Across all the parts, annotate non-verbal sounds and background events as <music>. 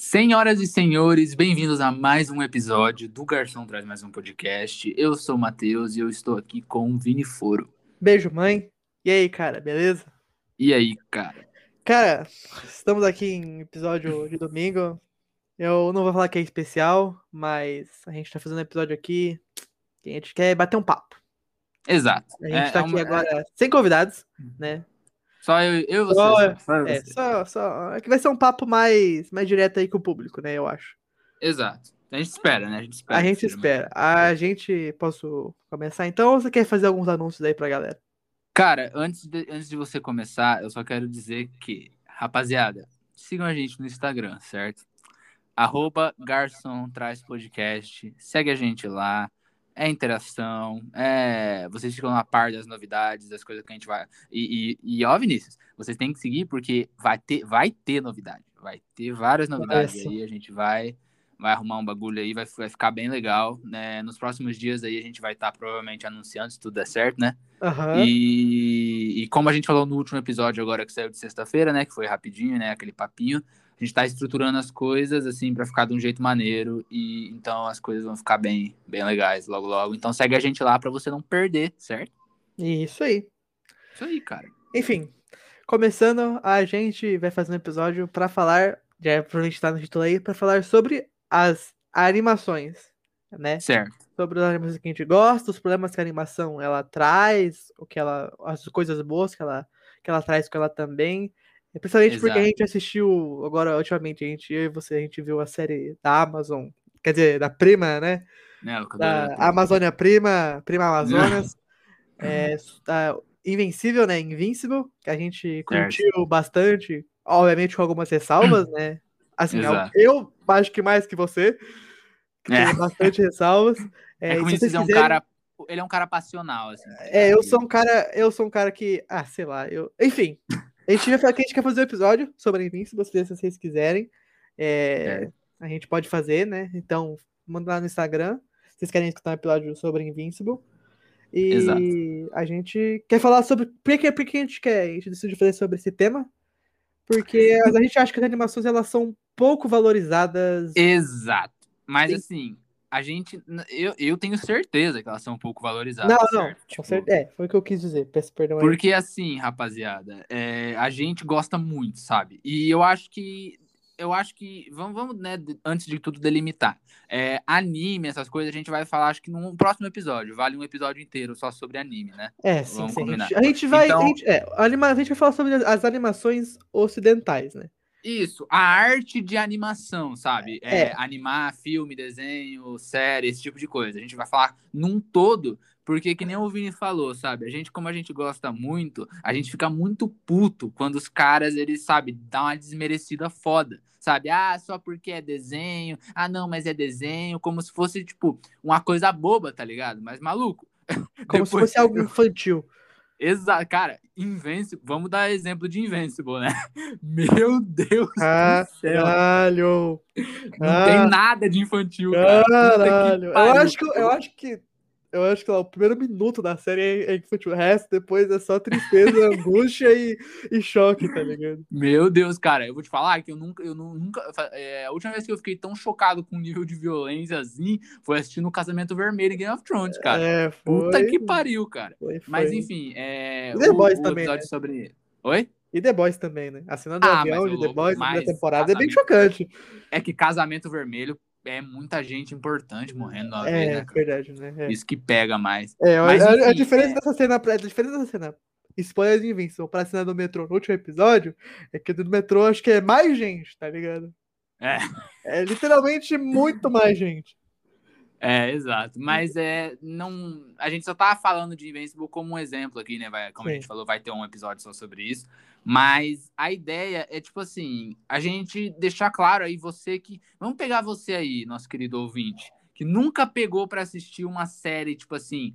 Senhoras e senhores, bem-vindos a mais um episódio do Garçom Traz Mais Um Podcast. Eu sou o Matheus e eu estou aqui com o Vini Foro. Beijo, mãe. E aí, cara, beleza? E aí, cara? Cara, estamos aqui em episódio de domingo. Eu não vou falar que é especial, mas a gente tá fazendo um episódio aqui que a gente quer bater um papo. Exato. A gente É- tá é aqui uma- agora sem convidados, né? Só eu, eu e você. Só- só, só É, você. só, só. É que vai ser um papo mais, mais direto aí com o público, né? Eu acho. Exato. A gente espera, né? A gente espera. A gente espera. A gente. Posso começar então ou você quer fazer alguns anúncios aí pra galera? Cara, antes de, antes de você começar, eu só quero dizer que, rapaziada, sigam a gente no Instagram, certo? Arroba Garçom Traz Podcast. Segue a gente lá. É interação. É... Vocês ficam na par das novidades, das coisas que a gente vai. E, e, e ó, Vinícius, vocês têm que seguir porque vai ter, vai ter novidade. Vai ter várias novidades aí. A gente vai. Vai arrumar um bagulho aí, vai, vai ficar bem legal. Né? Nos próximos dias aí a gente vai estar provavelmente anunciando se tudo der certo, né? Aham. E, e como a gente falou no último episódio agora que saiu de sexta-feira, né, que foi rapidinho, né, aquele papinho, a gente tá estruturando as coisas assim pra ficar de um jeito maneiro e então as coisas vão ficar bem, bem legais logo logo. Então segue a gente lá pra você não perder, certo? Isso aí. Isso aí, cara. Enfim, começando, a gente vai fazer um episódio pra falar, já provavelmente tá no título aí, pra falar sobre as animações, né? Certo. Sobre as animações que a gente gosta, os problemas que a animação ela traz, o que ela, as coisas boas que ela, que ela traz com ela também. Principalmente porque a Exato. gente assistiu, agora, ultimamente, a gente, eu e você, a gente viu a série da Amazon, quer dizer, da Prima, né? Locadora Da Amazônia Prima, Prima <laughs> Amazonas. é, da Invencível, né? Invincible, que a gente curtiu bastante, obviamente com algumas ressalvas, né? Assim, eu, Exato. eu acho que mais que você, que É. tem bastante ressalvas. <laughs> É, É, que e o se vocês é um quiserem- cara, ele é um cara passional assim. É, eu sou um cara, eu sou um cara que, ah, sei lá, eu, enfim, a gente vai falar que a gente quer fazer um episódio sobre Invincible, se vocês quiserem, é, a gente pode fazer, né? Então, manda lá no Instagram, se vocês querem escutar um episódio sobre Invincible. E Exato. a gente quer falar sobre por que, por que a gente quer, a gente decidiu fazer sobre esse tema, porque <laughs> a gente acha que as animações elas são pouco valorizadas. Exato. Mas Sim. assim, a gente eu, eu tenho certeza que elas são um pouco valorizadas, Não, não, Tipo. É, foi o que eu quis dizer. Peço perdão aí. Porque assim, rapaziada, é, a gente gosta muito, sabe? E eu acho que. Eu acho que. Vamos, vamos né, antes de tudo, delimitar. É, anime, essas coisas, a gente vai falar, acho que num próximo episódio. Vale um episódio inteiro só sobre anime, né? É, sim, sim. A gente, a gente vai. Então- A, gente, é, anima, a gente vai falar sobre as animações ocidentais, né? Isso, a arte de animação, sabe? É, É. Animar filme, desenho, série, esse tipo de coisa. A gente vai falar num todo, porque que nem o Vini falou, sabe? A gente, como a gente gosta muito, a gente fica muito puto quando os caras, eles, sabe, dão uma desmerecida foda. Sabe? Ah, só porque é desenho. Ah, não, mas é desenho. Como se fosse, tipo, uma coisa boba, tá ligado? Mas, maluco. <laughs> Como se depois- fosse algo infantil. Exato, cara, Invincible, vamos dar exemplo de Invincible, né? <laughs> Meu Deus Ah, do céu. Caralho! Não tem nada de infantil, cara. Caralho! Eu acho que, eu acho que. Eu acho que lá, o primeiro minuto da série é, é infantil. O resto depois é só tristeza, <laughs> angústia e, e choque, tá ligado? Meu Deus, cara, eu vou te falar que eu nunca, eu nu- nunca, é, a última vez que eu fiquei tão chocado com o nível de violência assim foi assistindo o Casamento Vermelho em Game of Thrones, cara. É, foi. Puta que pariu, cara. foi, Mas foi. enfim, é, E The o, Boys o também, né? sobre, oi? E The Boys também, né? A cena do Ah, avião mas de The Boys na mas temporada é bem chocante. É que Casamento Vermelho é muita gente importante morrendo na vez, É, né? cara? verdade, né? É. Isso que pega mais. É, Mas, a, a enfim, diferença é. dessa cena, a diferença dessa cena, spoiler de Invincible pra cena do metrô no último episódio, é que do metrô acho que é mais gente, tá ligado? É. É literalmente muito mais gente. É, exato. Mas é, não, a gente só tá falando de Invincible como um exemplo aqui, né? Vai, como a Sim. gente falou, vai ter um episódio só sobre isso. Mas a ideia é, tipo assim, a gente deixar claro aí, você que. Vamos pegar você aí, nosso querido ouvinte, que nunca pegou pra assistir uma série, tipo assim.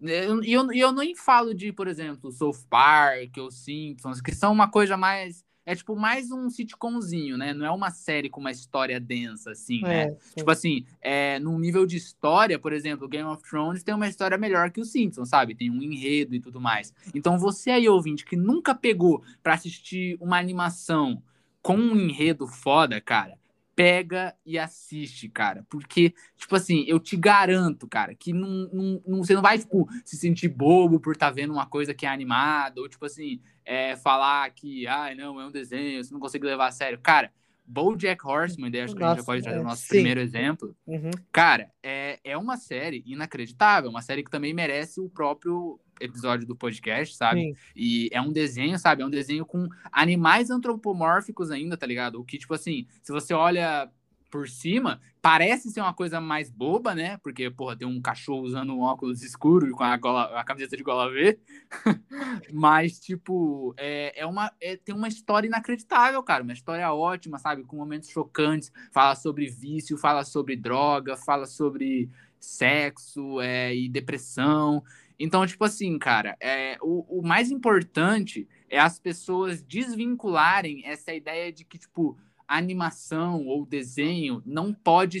E eu, e eu, e eu nem falo de, por exemplo, South Park ou Simpsons, que são uma coisa mais. É tipo mais um sitcomzinho, né? Não é uma série com uma história densa, assim, né? É, sim. Tipo assim, é, num nível de história, por exemplo, Game of Thrones tem uma história melhor que o Simpsons, sabe? Tem um enredo e tudo mais. Então você aí, ouvinte, que nunca pegou pra assistir uma animação com um enredo foda, cara, pega e assiste, cara. Porque, tipo assim, eu te garanto, cara, que não, não, não, você não vai, tipo, se sentir bobo por estar tá vendo uma coisa que é animada, ou, tipo assim, é, falar que, ah, não, é um desenho, você não consegue levar a sério. Cara, BoJack Horseman, daí acho que Nossa, a gente já pode trazer é, o nosso sim. primeiro exemplo. Uhum. Cara, é, é uma série inacreditável, uma série que também merece o próprio episódio do podcast, sabe? Sim. E é um desenho, sabe? É um desenho com animais antropomórficos ainda, tá ligado? O que, tipo assim, se você olha por cima, parece ser uma coisa mais boba, né? Porque, porra, tem um cachorro usando um óculos escuro com a, gola, a camiseta de gola V. <laughs> Mas, tipo, é, é uma, é, tem uma história inacreditável, cara. Uma história ótima, sabe? Com momentos chocantes. Fala sobre vício, fala sobre droga, fala sobre sexo é, e depressão. Então, tipo assim, cara, é, o, o mais importante é as pessoas desvincularem essa ideia de que, tipo, animação ou desenho não pode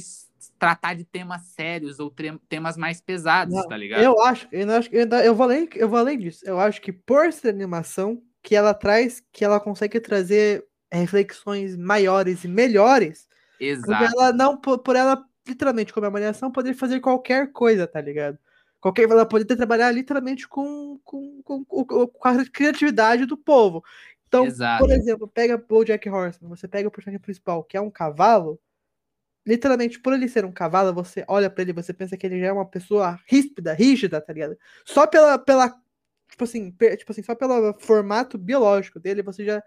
tratar de temas sérios ou temas mais pesados, não, tá ligado? Eu acho, eu acho eu, eu vou além, eu vou além disso. Eu acho que por ser animação, que ela traz, que ela consegue trazer reflexões maiores e melhores. Exato. ela não, por, por ela, literalmente, como a animação, poder fazer qualquer coisa, tá ligado? Qualquer, ela poderia trabalhar literalmente com, com, com, com, a criatividade do povo. Então, Exato. por exemplo, pega o Jack Horseman, você pega o personagem principal, que é um cavalo, literalmente, por ele ser um cavalo, você olha para ele, você pensa que ele já é uma pessoa ríspida, rígida, tá ligado? Só pela, pela tipo assim, tipo assim, só pelo formato biológico dele, você já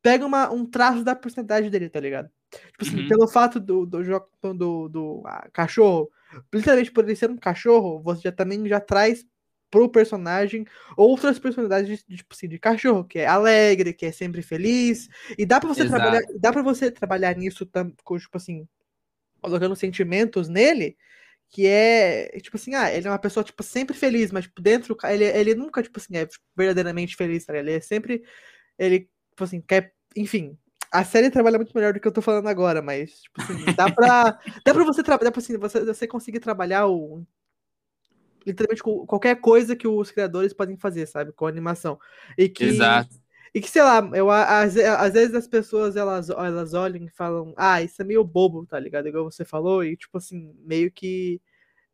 pega uma, um traço da personalidade dele, tá ligado? Tipo assim, uhum. pelo fato do, do, do, do, do ah, cachorro, literalmente por ele ser um cachorro, você já também já traz pro personagem outras personalidades de, tipo assim, de cachorro, que é alegre, que é sempre feliz. E dá para você Exato. trabalhar, dá para você trabalhar nisso tipo assim, colocando sentimentos nele, que é, tipo assim, ah, ele é uma pessoa tipo sempre feliz, mas tipo, dentro ele, ele nunca tipo assim é verdadeiramente feliz, tá? Ele é sempre ele tipo assim, quer, enfim, a série trabalha muito melhor do que eu tô falando agora, mas, tipo assim, dá pra, <laughs> dá pra você trabalhar, assim, você, você conseguir trabalhar o, literalmente qualquer coisa que os criadores podem fazer, sabe? Com animação. E que, Exato. E que, sei lá, eu, às, às vezes as pessoas elas, elas olham e falam, ah, isso é meio bobo, tá ligado? Igual você falou, e tipo assim, meio que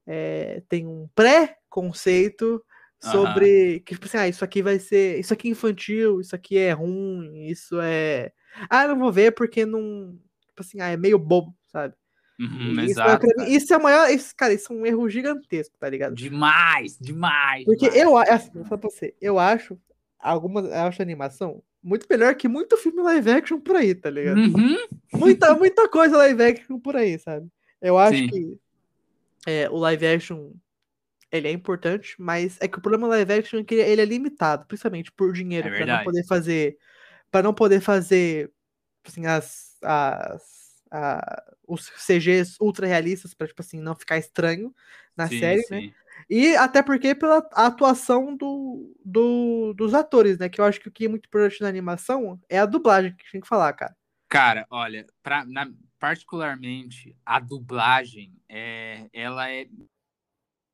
é, tem um pré-conceito sobre que, tipo assim, ah, isso aqui vai ser. Isso aqui é infantil, isso aqui é ruim, isso é. Ah, não vou ver porque não. Tipo assim, ah, é meio bobo, sabe? Uhum, isso, exato, é, isso é o maior. Isso, cara, isso é um erro gigantesco, tá ligado? Demais, demais. Porque demais. eu assim, falar pra você, eu acho algumas. Eu acho a animação muito melhor que muito filme live action por aí, tá ligado? Uhum. <laughs> Muita, muita coisa live action por aí, sabe? Eu acho Sim. que é, o live action ele é importante, mas é que o problema do live action é que ele é limitado, principalmente por dinheiro, é para não poder fazer. para não poder fazer assim, as, as os CGs ultra realistas para tipo assim não ficar estranho na sim, série, né? sim. né? E até porque pela atuação do, do, dos atores, né? Que eu acho que o que é muito importante na animação é a dublagem que tem que falar, cara. Cara, olha, pra, na, particularmente a dublagem, é, ela é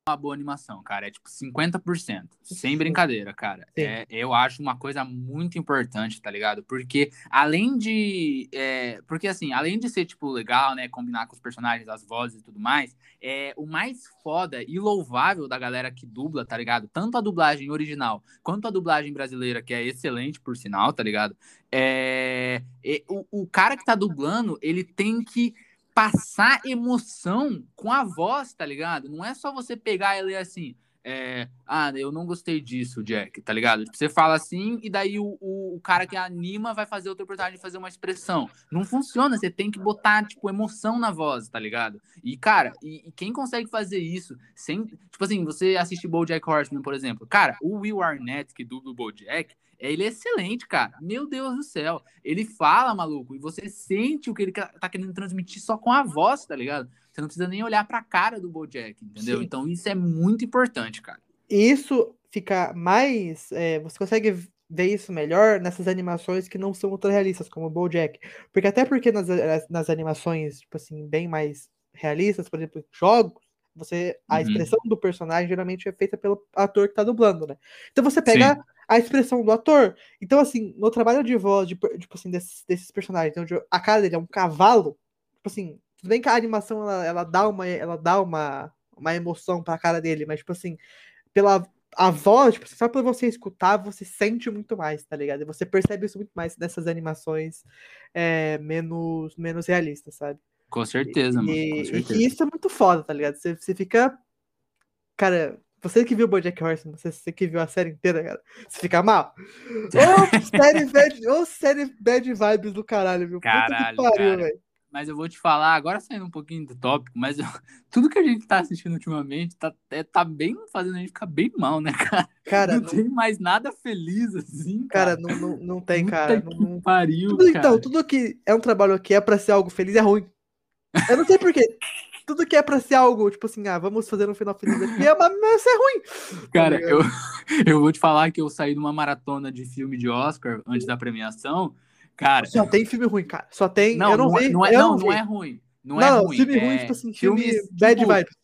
uma boa animação, cara. É tipo 50%. Sem brincadeira, cara. É, eu acho uma coisa muito importante, tá ligado? Porque além de. É, porque assim, além de ser, tipo, legal, né? Combinar com os personagens, as vozes e tudo mais, é o mais foda e louvável da galera que dubla, tá ligado? Tanto a dublagem original quanto a dublagem brasileira, que é excelente, por sinal, tá ligado? É, é o, o cara que tá dublando, ele tem que passar emoção com a voz, tá ligado? Não é só você pegar e ler assim, é, ah, eu não gostei disso, Jack, tá ligado? Você fala assim e daí o, o, o, cara que anima vai fazer outro personagem fazer uma expressão. Não funciona, você tem que botar, tipo, emoção na voz, tá ligado? E, cara, e, e quem consegue fazer isso sem... Tipo assim, você assiste BoJack Horseman, por exemplo. Cara, o Will Arnett, que dubla o BoJack, ele é excelente, cara. Meu Deus do céu. Ele fala, maluco, e você sente o que ele tá querendo transmitir só com a voz, tá ligado? Você não precisa nem olhar pra cara do Bojack, entendeu? Sim. Então isso é muito importante, cara. Isso fica mais. É, você consegue ver isso melhor nessas animações que não são ultra realistas, como o Bojack. Porque até porque nas, nas animações, tipo assim, bem mais realistas, por exemplo, jogos, você a uhum. expressão do personagem geralmente é feita pelo ator que tá dublando, né? Então você pega Sim a expressão do ator. Então, assim, no trabalho de voz, de, tipo assim, desses, desses personagens, onde a cara dele é um cavalo, tipo assim, tudo bem que a animação ela, ela dá uma ela dá uma, uma emoção pra cara dele, mas tipo assim, pela a voz, tipo, só pra você escutar, você sente muito mais, tá ligado? E você percebe isso muito mais nessas animações é, menos, menos realistas, sabe? Com certeza, e, mano. Com certeza. E isso é muito foda, tá ligado? Você, você fica. Cara, você que viu o Bojack Horseman, você, você que viu a série inteira, cara, você fica mal. Ô, <laughs> série bad, ô, série bad vibes do caralho, viu? Caralho, cara. Mas eu vou te falar, agora saindo um pouquinho do tópico, mas eu, <laughs> tudo que a gente tá assistindo ultimamente tá, é, tá bem fazendo a gente ficar bem mal, né, <laughs> cara? Cara, não, não- tem mais nada feliz assim, Cara, cara. não, não, não tem, Puta cara. que Não, não- pariu, Tudo, cara. então, tudo que é um trabalho que é pra ser algo feliz é ruim. Eu não sei porquê. Tudo que é pra ser algo, tipo assim, ah, vamos fazer um final feliz aqui, é mas é ruim. Cara, ligado? eu, <laughs> eu vou te falar que eu saí de uma maratona de filme de Oscar antes da premiação. Cara, Só tem filme ruim, cara. Só tem. não, eu não, não, é- vi. não é, não, não é ruim. Não, Não, é não, ruim. filme é ruim, tipo assim, filme filmes, bad tipo, vibes.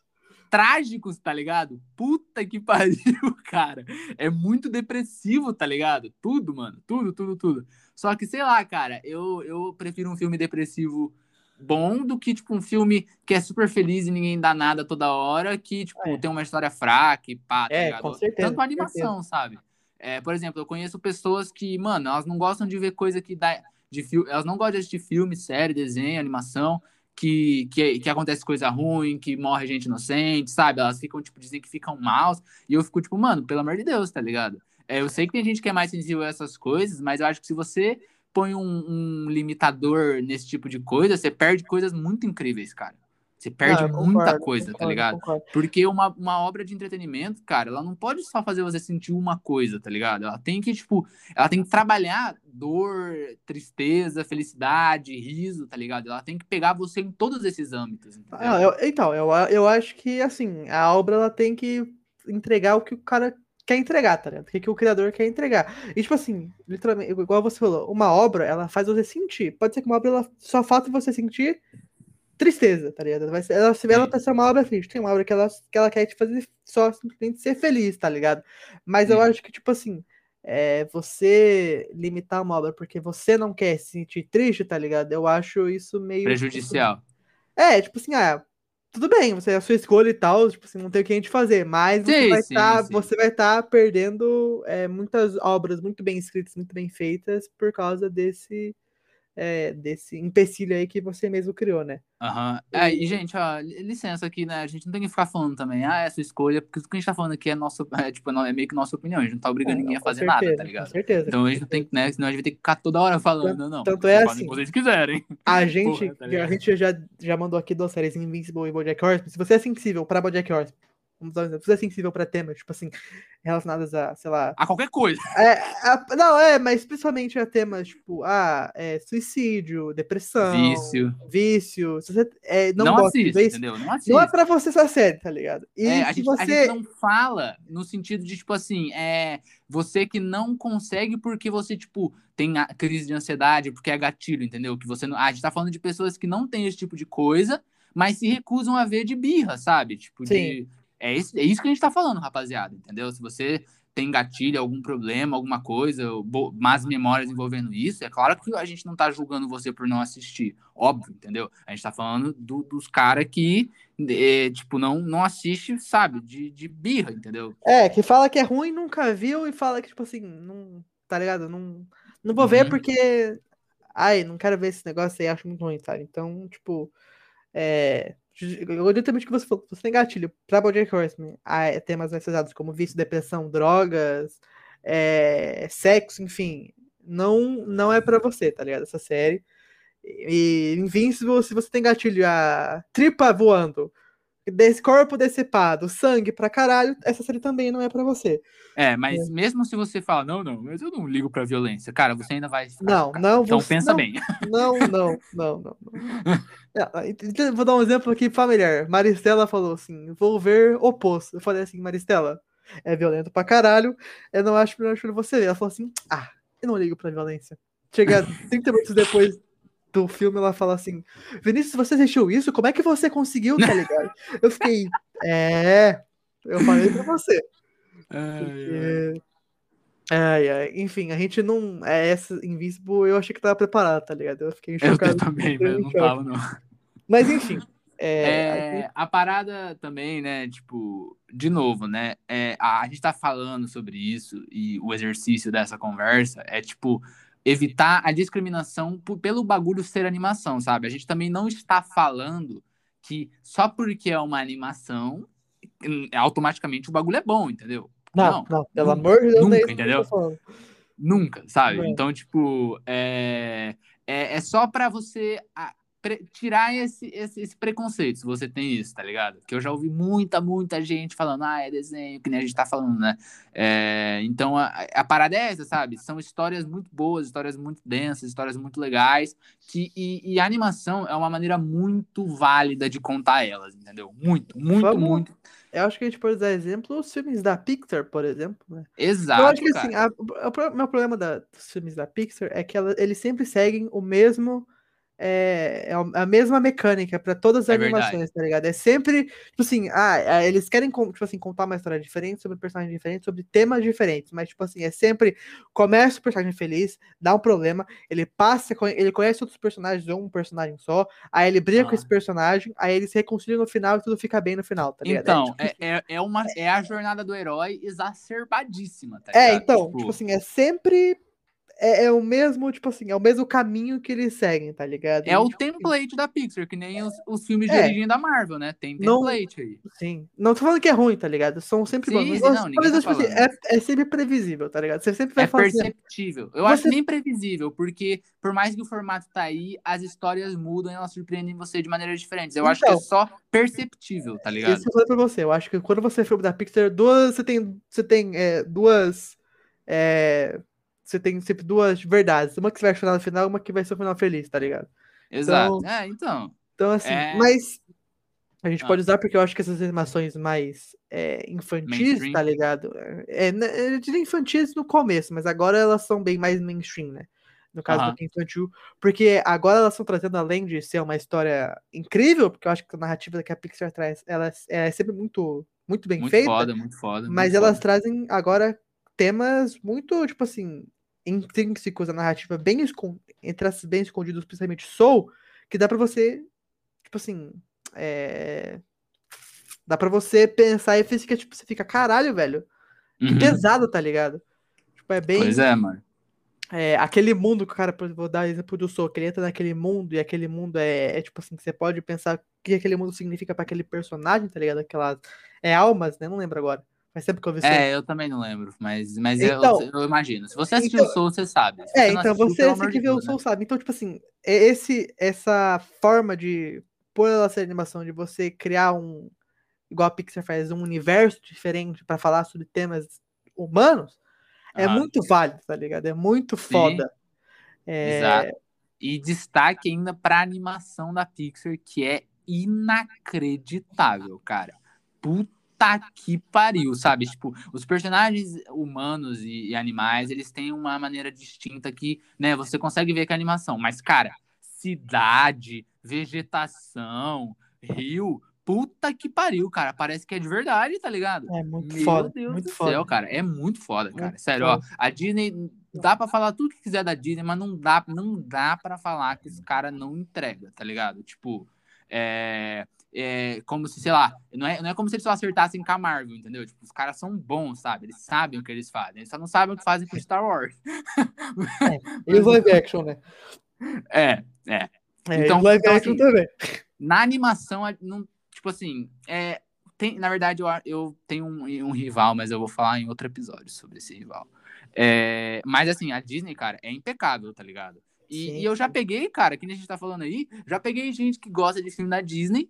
trágicos, tá ligado? Puta que <laughs> pariu, cara. É muito depressivo, tá ligado? Tudo, mano. Tudo, tudo, tudo. Só que, sei lá, cara, eu, eu prefiro um filme depressivo bom do que, tipo, um filme que é super feliz e ninguém dá nada toda hora, que, tipo, É. tem uma história fraca e pá, tá É, ligado? com certeza, Tanto a animação, sabe? É, por exemplo, eu conheço pessoas que, mano, elas não gostam de ver coisa que dá. De fil... Elas não gostam de assistir filme, série, desenho, animação, que, que, que acontece coisa ruim, que morre gente inocente, sabe? Elas ficam, tipo, dizem que ficam maus. E eu fico, tipo, mano, pelo amor de Deus, tá ligado? É, eu sei que tem gente que é mais sensível a essas coisas, mas eu acho que se você põe um, um limitador nesse tipo de coisa, você perde coisas muito incríveis, cara. Você perde Ah, muita concordo, coisa, tá concordo, ligado? concordo. Porque uma, uma obra de entretenimento, cara, ela não pode só fazer você sentir uma coisa, tá ligado? Ela tem que, tipo, ela tem que trabalhar dor, tristeza, felicidade, riso, tá ligado? Ela tem que pegar você em todos esses âmbitos? Ah, eu- então, eu, eu acho que, assim, a obra ela tem que entregar o que o cara quer entregar, tá ligado? O que, que o criador quer entregar. E, tipo assim, literalmente, igual você falou, uma obra, ela faz você sentir. Pode ser que uma obra, ela só falta você sentir tristeza, tá ligado? Vai ser, ela, se ela pra ser uma obra triste, tem uma obra que ela, que ela quer te fazer só simplesmente ser feliz, tá ligado? Mas eu Sim. acho que, tipo assim, é, você limitar uma obra porque você não quer se sentir triste, tá ligado? Eu acho isso meio. Prejudicial. É, tipo assim, ah, tudo bem, você é a sua escolha e tal, tipo assim, não tem o que a gente fazer, mas você Sim, vai estar sim. você vai estar perdendo é, muitas obras muito bem escritas, muito bem feitas por causa desse é, desse empecilho aí que você mesmo criou, né? Aham. É, e, gente, ó, li- licença aqui, né? A gente não tem que ficar falando também, ah, é sua escolha, porque o que a gente tá falando aqui é nossa, <laughs> é, tipo, é meio que nossa opinião, a gente não tá obrigando É, ninguém a com fazer certeza, nada, tá Com ligado? certeza. Então a gente não tem que, né? Senão a gente vai ter que ficar toda hora falando, não, não. tanto é assim. vocês quiserem. A <laughs> gente, Porra, tá a gente já, já mandou aqui duas séries Invincible e Bojack Horseman. Se você é sensível pra Bojack Horseman, vamos dar um exemplo, é sensível pra temas, tipo assim, relacionados a, sei lá, A qualquer coisa. <laughs> É, a- não, é, mas principalmente a temas tipo, ah, é, suicídio, depressão, Vício. vício. Se você é, não, Não, gosta assiste, isso, entendeu? Não assiste. não é pra você essa série, tá ligado? E É, a, gente, a você. gente não fala no sentido de, tipo assim, é você que não consegue porque você, tipo, tem a crise de ansiedade, porque é gatilho, entendeu? Que você não... A gente tá falando de pessoas que não têm esse tipo de coisa, mas se recusam a ver de birra, sabe? Tipo, Sim. de. É isso, é isso que a gente tá falando, rapaziada, entendeu? Se você tem gatilho, algum problema, alguma coisa, más memórias envolvendo isso, é claro que a gente não tá julgando você por não assistir, óbvio, entendeu? A gente tá falando do- dos caras que, é, tipo, não, não assiste, sabe, de, de birra, entendeu? É, que fala que é ruim, nunca viu, e fala que, tipo assim, não. Tá ligado? Não, não vou ver Uhum. porque. Ai, não quero ver esse negócio aí, acho muito ruim, tá? Então, tipo. É. Digo também que você falou, você tem gatilho pra Bojack Horseman, ah, temas mais como vício, depressão, drogas, é, sexo, enfim, não não é pra você, tá ligado? Essa série. E Invincible, se você tem gatilho a tripa voando, desse corpo decepado, sangue pra caralho, essa série também não é pra você. É, mas mesmo se você fala, não, não, mas eu não ligo pra violência, cara, você ainda vai ficar Não, não, Então você- pensa não, bem. Não, não, não, não. não. É, então, Vou dar um exemplo aqui familiar. Maristela falou assim: vou ver oposto. Eu falei assim, Maristela, é violento pra caralho. Eu não acho melhor você ver. Ela falou assim: ah, eu não ligo pra violência. Chega <laughs> 30 minutos depois do filme, ela fala assim: Vinícius, você assistiu isso? Como é que você conseguiu, tá <laughs> ligado? Eu fiquei, é. Eu falei pra você. Porque- Ai, ai. Enfim, a gente não. É essa Invincible, eu achei que tava preparado, tá ligado? Eu fiquei Eu chocado. também, fiquei velho, em não tava, não. Mas enfim. É, é, a parada também, né? Tipo, de novo, né? É, a, a gente tá falando sobre isso e o exercício dessa conversa é tipo evitar a discriminação por, pelo bagulho ser animação, sabe? A gente também não está falando que só porque é uma animação, automaticamente o bagulho é bom, entendeu? Não, não, não pelo nunca, amor de Deus, nunca, entendeu? Nunca, sabe? Não. Então, tipo, é, é, é só para você tirar esse, esse, esse, preconceito, se você tem isso, tá ligado? Que eu já ouvi muita, muita gente falando, ah, é desenho, que nem a gente tá falando, né? É, então, a, a parada é essa, sabe? São histórias muito boas, histórias muito densas, histórias muito legais, que, e, e a animação é uma maneira muito válida de contar elas, entendeu? Muito, muito, Vamos... muito. Eu acho que a gente pode dar exemplo os filmes da Pixar, por exemplo, né? Exato. Eu acho que assim, a, o meu problema da, dos filmes da Pixar é que ela, eles sempre seguem o mesmo é, é a mesma mecânica para todas as é animações, verdade. tá ligado? É sempre, tipo assim, ah, é, eles querem, tipo assim, contar uma história diferente, sobre personagens diferentes, sobre temas diferentes, mas, tipo assim, é sempre, começa o personagem feliz, dá um problema, ele passa, ele conhece outros personagens ou um personagem só, aí ele briga ah. com esse personagem, aí eles se reconciliam no final e tudo fica bem no final, tá ligado? É então, é, tipo, é, é, uma, é a jornada do herói exacerbadíssima, tá ligado? É, então, tipo, tipo assim, é sempre é, é, o mesmo, tipo assim, é o mesmo caminho que eles seguem, tá ligado? É o tipo, template da Pixar, que nem os, os filmes de é. origem da Marvel, né? Tem template não, aí. Sim. Não tô falando que é ruim, tá ligado? São sempre sim, bons. Sim, não, Mas, tá tipo assim, é, é, sempre previsível, tá ligado? Você sempre vai É perceptível. Eu você... acho nem previsível, porque por mais que o formato tá aí, as histórias mudam e elas surpreendem você de maneiras diferentes. Eu então, acho que é então, só perceptível, tá ligado? Isso eu falei pra você. Eu acho que quando você é filme da Pixar, duas, você tem, você tem é, duas. É, você tem sempre duas verdades. Uma que você vai chorar no final, uma que vai ser o final feliz, tá ligado? Exato. Então, é, então. Então, assim, é... mas a gente ah. pode usar porque eu acho que essas animações mais é, infantis, mainstream. tá ligado? É, é, eu diria infantis no começo, mas agora elas são bem mais mainstream, né? No caso uh -huh. do infantil, porque agora elas estão trazendo, além de ser uma história incrível, porque eu acho que a narrativa que a Pixar traz, ela é sempre muito, muito bem muito feita. Muito foda, muito foda. Mas muito elas foda. trazem agora temas muito, tipo assim, intrínsecos da narrativa, bem entre as bem escondidos, principalmente Soul, que dá para você, tipo assim, é... dá para você pensar e fica, tipo, você fica, caralho, velho, que uhum. pesado, tá ligado? Tipo, é bem... Pois é, mano. É, aquele mundo que o cara, vou dar exemplo do Soul, que ele entra naquele mundo e aquele mundo é, é tipo assim, você pode pensar o que aquele mundo significa para aquele personagem, tá ligado? Aquelas é almas, né? Não lembro agora. Faz tempo que eu vi É, eu também não lembro, mas, mas então, eu, eu, imagino. Se você assistiu então, o Soul, você sabe. Se é, então você, você que vê o Soul né? sabe. Então, tipo assim, esse, essa forma de, por ela ser animação, de você criar um, igual a Pixar faz, um universo diferente para falar sobre temas humanos, é ah, muito válido, tá ligado? É muito foda. É... Exato. E destaque ainda pra animação da Pixar, que é inacreditável, cara. Puta puta que pariu, sabe? Tipo, os personagens humanos e, e, animais, eles têm uma maneira distinta que, né, você consegue ver que é animação. Mas, cara, cidade, vegetação, rio, puta que pariu, cara. Parece que é de verdade, tá ligado? É muito Meu foda. Deus muito do foda. céu, cara. É muito foda, cara. Muito Sério, foda. ó. A Disney. Dá pra falar tudo que quiser da Disney, mas não dá, não dá pra falar que os caras não entregam, tá ligado? Tipo, é é, como se, sei lá, não é, não é como se eles só acertassem com a Marvel, entendeu? Tipo, os caras são bons, sabe? Eles sabem o que eles fazem. Eles só não sabem o que fazem com Star Wars. É, e os live action, né? É, é. é então, live então, action assim, também. Na animação, não, tipo assim, é, tem, na verdade, eu, eu tenho um, um, rival, mas eu vou falar em outro episódio sobre esse rival. É, mas assim, a Disney, cara, é impecável, tá ligado? E, e, eu já peguei, cara, que a gente tá falando aí, já peguei gente que gosta de filme da Disney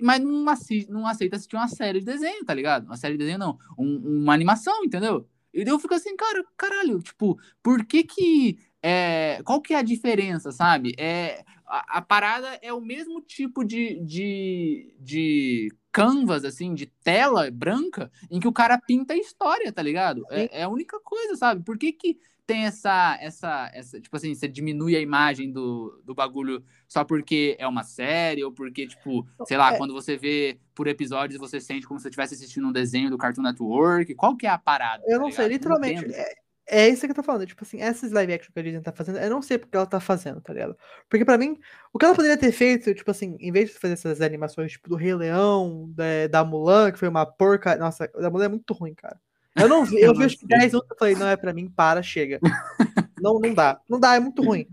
mas não, assiste, não aceita assistir uma série de desenho, tá ligado? Uma série de desenho não, um, uma animação, entendeu? E eu fico assim, cara, caralho, tipo, por que que. É, qual que é a diferença, sabe? É, a, a parada é o mesmo tipo de, de, de canvas, assim, de tela branca, em que o cara pinta a história, tá ligado? É, é a única coisa, sabe? Por que que tem essa, essa, essa, tipo assim, você diminui a imagem do, do bagulho só porque é uma série, ou porque, tipo, sei lá, é. quando você vê por episódios, você sente como se você estivesse assistindo um desenho do Cartoon Network. Qual que é a parada? Eu tá não sei, literalmente. Não é, é isso que eu tô falando. Tipo assim, essas live action que a Disney tá fazendo, eu não sei porque ela tá fazendo, tá ligado? Porque pra mim, o que ela poderia ter feito, tipo assim, em vez de fazer essas animações, tipo, do Rei Leão, da, da Mulan, que foi uma porca. Nossa, da Mulan é muito ruim, cara. Eu não vi, eu vi acho que 10 minutos e falei, não é pra mim, para, chega. <laughs> não, não dá. Não dá, é muito ruim.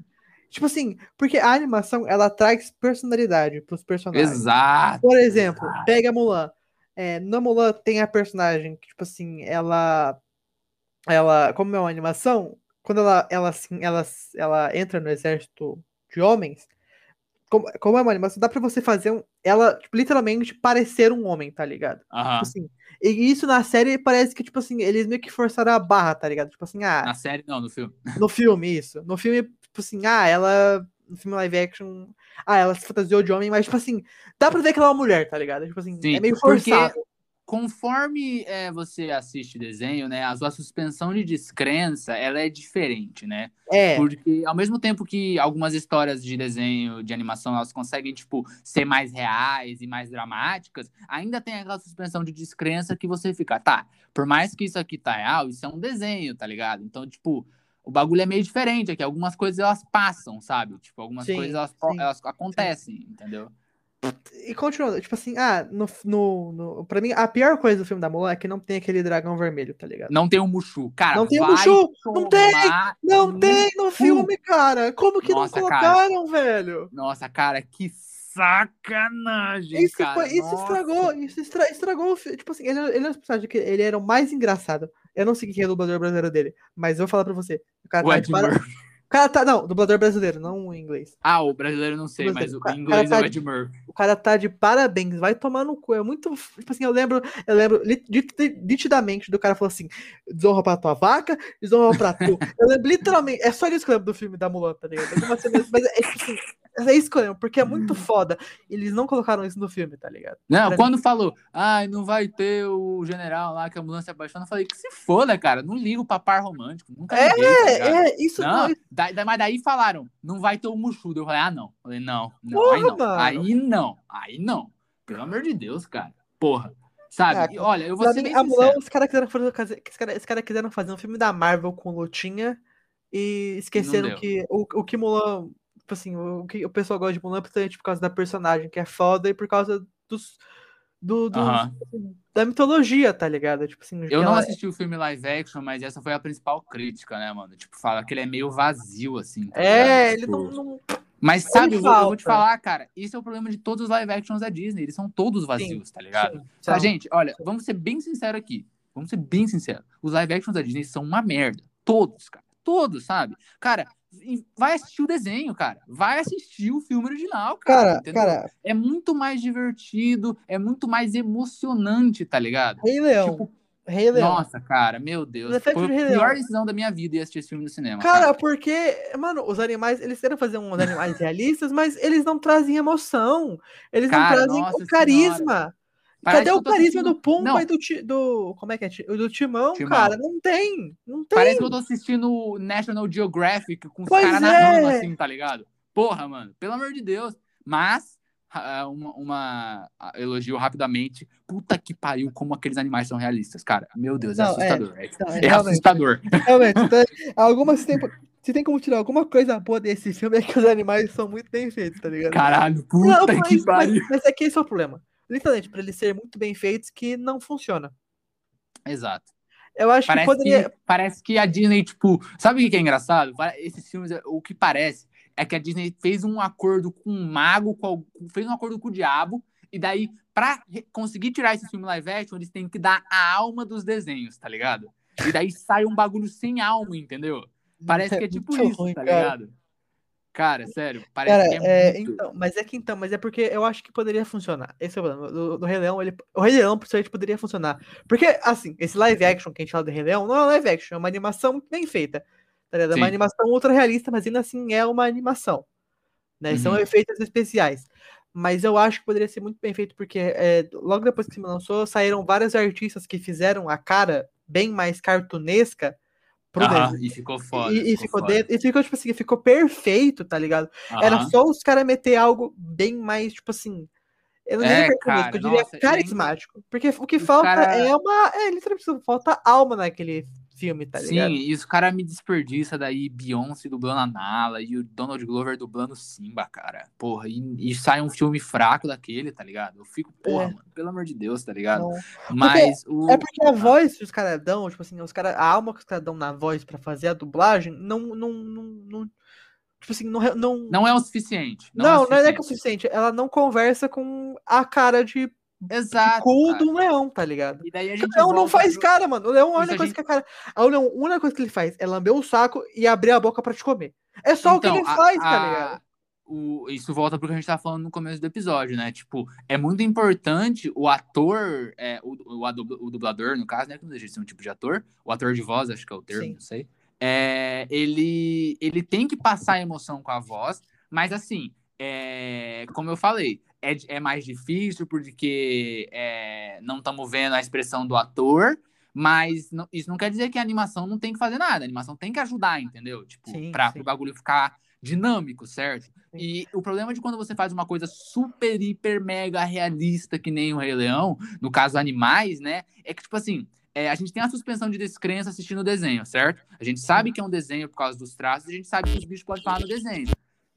Tipo assim, porque a animação, ela traz personalidade pros personagens. Exato. Por exemplo, pega a Mulan. É, na Mulan tem a personagem que, tipo assim, ela. Ela. Como é uma animação, quando ela, ela, assim, ela, ela entra no exército de homens, como, como é uma animação, dá pra você fazer um, ela, tipo, literalmente, parecer um homem, tá ligado? Aham. Tipo assim, e isso na série parece que, tipo assim, eles meio que forçaram a barra, tá ligado? Tipo assim, ah, Na série, não, no filme. <laughs> no filme, isso. No filme, tipo assim, ah, ela. No filme live action. Ah, ela se fantasiou de homem, mas, tipo assim, dá pra ver que ela é uma mulher, tá ligado? Tipo assim, Sim, é meio porque- forçado. Conforme é, você assiste desenho, né, a sua suspensão de descrença, ela é diferente, né? É, Porque ao mesmo tempo que algumas histórias de desenho, de animação, elas conseguem, tipo, ser mais reais e mais dramáticas, ainda tem aquela suspensão de descrença que você fica, tá, por mais que isso aqui tá real, isso é um desenho, tá ligado? Então, tipo, o bagulho é meio diferente, é que algumas coisas elas passam, sabe? Tipo, algumas Sim, coisas elas, sim, elas acontecem, entendeu? E continuando, tipo assim, ah, no, no, no, pra mim, a pior coisa do filme da Mulan é que não tem aquele dragão vermelho, tá ligado? Não tem o Mushu. Cara, Não tem o Mushu! Não tem! Não no tem no filme, cara! Como que Nossa, não cara. colocaram, velho? Nossa, cara, que sacanagem, Isso, cara. foi- isso estragou, isso estra- estragou o filme. Tipo assim, ele, ele é um personagem que ele era o mais engraçado. Eu não sei quem é o dublador brasileiro dele, mas eu vou falar pra você. O cara O tá de para... O cara tá. Não, dublador brasileiro, não em inglês. Ah, o brasileiro não sei, mas o Brasileiro. em inglês Cara, é o tá- Ed Murphy. O cara tá de parabéns, vai tomar no cu. É muito. Tipo assim, eu lembro, eu lembro nitidamente do cara falou assim: desonra pra tua vaca, desonra pra tu. Eu lembro literalmente, é só isso que eu lembro do filme da Mulan, tá ligado? Cenas- Mas é, tipo assim, é isso que eu lembro, porque é muito foda. Eles não colocaram isso no filme, tá ligado? Não, Pra quando falou, ai, não vai ter o general lá que a ambulância apaixona, eu falei, que se foda, cara, não ligo pra par romântico, nunca É, liguei, tá ligado? É, isso Não, não. da- da- mas daí falaram, não vai ter o Mushudo. Eu falei, ah, não. Eu falei, não, não, Porra, aí não. Aí não, aí não. Pelo amor de Deus, cara. Porra. Sabe? Ah, E, olha, eu vou ser mim, bem a Mulan, os caras quiseram fazer, os os caras quiseram fazer um filme da Marvel com lutinha e esqueceram que o, o que Mulan, tipo assim, o que o pessoal gosta de Mulan é principalmente por causa da personagem, que é foda, e por causa dos, do, dos- Aham. da mitologia, tá ligado? Tipo assim, Eu não ela- assisti o filme live action, mas essa foi a principal crítica, né, mano? Tipo, fala que ele é meio vazio, assim. tá É, ele Tipo, não, não- Mas sabe, eu vou, eu vou te falar, cara, isso é o problema de todos os live actions da Disney. Eles são todos vazios, tá ligado? sim, Tá, gente, olha, vamos ser bem sinceros aqui. Vamos ser bem sinceros. Os live actions da Disney são uma merda. Todos, cara. Todos, sabe? Cara, vai assistir o desenho, cara. Vai assistir o filme original, cara. Cara, cara, É muito mais divertido, é muito mais emocionante, tá ligado? Rei Leão, Tipo, Rei Leão. nossa, cara, meu Deus. Foi a pior Leão. decisão da minha vida ir assistir esse filme no cinema. Cara, Cara, porque, mano, os animais, eles querem fazer uns animais realistas, mas eles não trazem emoção. Eles Cara, não trazem o carisma. Parece Cadê o carisma assistindo- do Pumba Não. e do, Ti- do. Como é que é? Do Timão, Timão. cara? Não tem. Não tem. Parece que eu tô assistindo National Geographic com os caras é. narrando assim, tá ligado? Porra, mano, pelo amor de Deus. Mas, ah, uma, uma- ah, elogio rapidamente. Puta que pariu, como aqueles animais são realistas, cara. Meu Deus, é Não, é. assustador. É, Não, é realmente, assustador. realmente. Então, algumas se tem, se tem como tirar alguma coisa boa desse filme é que os animais são muito bem feitos, tá ligado? Caralho, puta Não, que mas, mas, pariu. mas é que esse é o problema. Literalmente, pra eles serem muito bem feitos, que não funciona. Exato. Eu acho que Parece poderia. que, parece que a Disney, tipo, sabe o que que é engraçado? Esses filmes, o que parece é que a Disney fez um acordo com um mago, com fez um acordo com o diabo, e daí, pra conseguir tirar esse filme live action, eles têm que dar a alma dos desenhos, tá ligado? E daí sai um bagulho sem alma, entendeu? Parece que é tipo isso, ruim, tá ligado? Cara, sério, parece Cara, que é, é, muito... então, mas é que então, mas é porque eu acho que poderia funcionar. Esse é o problema. Do, do Rei Leão, ele, o Rei Leão, principalmente, poderia funcionar. Porque, assim, esse live action que a gente fala do Rei Leão não é live action, é uma animação bem feita. Tá ligado? É uma animação ultra realista, mas ainda assim é uma animação. Né? São Uhum. efeitos especiais. Mas eu acho que poderia ser muito bem feito, porque é, logo depois que se lançou, saíram vários artistas que fizeram a cara bem mais cartunesca Aham, e ficou foda. E, e ficou foda. dentro, e ficou, tipo assim, ficou perfeito, tá ligado? Era Aham. só os caras meter algo bem mais, tipo assim. Eu não É, cara, eu diria nossa, carismático. Porque o que os falta cara- é uma. É, literalmente falta alma naquele filme, tá Sim, ligado? e os caras me desperdiça daí Beyoncé dublando a Nala e o Donald Glover dublando Simba, cara. Porra, e, e sai um filme fraco daquele, tá ligado? Eu fico, porra, É. mano, pelo amor de Deus, tá ligado? Não. Mas o. É porque a voz que os caras dão, tipo assim, os cara, a alma que os caras dão na voz pra fazer a dublagem, não, não, não, não- tipo assim, não, não, Não é o suficiente. Não, não, é o não é que é o suficiente. suficiente, ela não conversa com a cara de Exato. cu cara. do leão, tá ligado? E daí a O gente. leão não faz pro- cara, mano. O leão, a Isso única a coisa gente- que a cara. A leão, a única coisa que ele faz é lamber o saco e abrir a boca pra te comer. É só o que Então, ele a- faz, tá a- ligado? o- isso volta pro que a gente tá falando no começo do episódio, né? Tipo, é muito importante o ator, é, o, o, o dublador, no caso, né? Que não deixa de ser um tipo de ator, o ator de voz, acho que é o termo, Sim. não sei. É, ele, ele tem que passar a emoção com a voz, mas assim, é, como eu falei, é, é mais difícil porque é, não estamos vendo a expressão do ator, mas não- isso não quer dizer que a animação não tem que fazer nada. A animação tem que ajudar, entendeu? Tipo, Sim, sim. o bagulho ficar dinâmico, certo? E o problema de quando você faz uma coisa super, hiper, mega realista, que nem o Rei Leão, no caso animais, né? É que, tipo assim, é, a gente tem a suspensão de descrença assistindo o desenho, certo? A gente sabe que é um desenho por causa dos traços, a gente sabe que os bichos podem falar no desenho.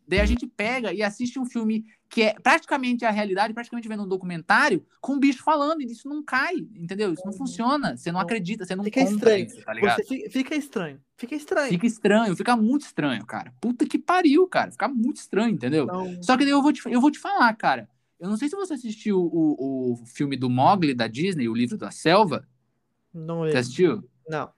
Daí a gente pega e assiste um filme que é praticamente a realidade, praticamente vendo um documentário com um bicho falando, e isso não cai, entendeu? Isso não funciona. Você não Não. acredita, você não Fica estranho. isso, tá ligado? Você fica, estranho. Fica estranho. Fica estranho, fica muito estranho, cara. Puta que pariu, cara. Fica muito estranho, entendeu? Então, Só que daí eu vou te, eu vou te falar, cara. Eu não sei se você assistiu o, o filme do Mogli da Disney, o livro da selva. não Você lembro. assistiu? Não.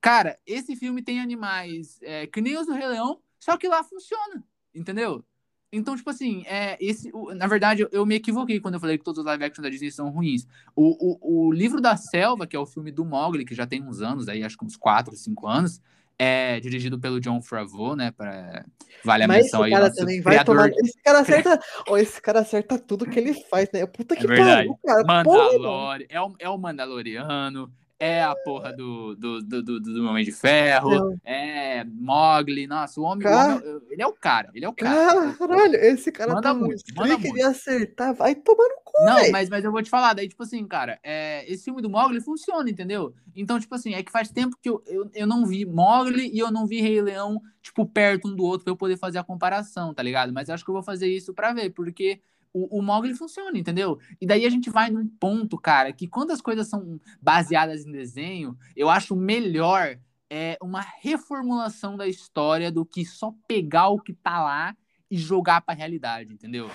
Cara, esse filme tem animais é, que nem os do Rei Leão, só que lá funciona, entendeu? Então, tipo assim, é, esse, o- na verdade, eu, eu me equivoquei quando eu falei que todos os live action da Disney são ruins. O, o, o livro da selva, que é o filme do Mogli, que já tem uns anos, aí, acho que uns 4, 5 anos, é dirigido pelo John Favreau, né? Pra, vale a Mas esse menção aí, cara também vai criador tomar. Esse cara acerta. Ó, esse cara acerta tudo que ele faz, né? Puta que verdade. pariu, cara. Mano. Mandalorian, é o, é o Mandaloriano, é a porra do, do, do, do, do Homem de Ferro, Não. é Mogli, nossa, o homem, o Cara- homem- ele é o cara, ele é o cara. Caralho, esse cara Manda tá muito, manda de muito. acertar. Vai tomar no cu, Não, mas, mas eu vou te falar, daí, tipo assim, cara, é, esse filme do Mogli funciona, entendeu? Então, tipo assim, é que faz tempo que eu, eu, eu não vi Mogli e eu não vi Rei Leão, tipo, perto um do outro pra eu poder fazer a comparação, tá ligado? Mas acho que eu vou fazer isso pra ver, porque o, o Mogli funciona, entendeu? E daí a gente vai num ponto, cara, que quando as coisas são baseadas em desenho, eu acho melhor é uma reformulação da história do que só pegar o que tá lá e jogar pra realidade, entendeu?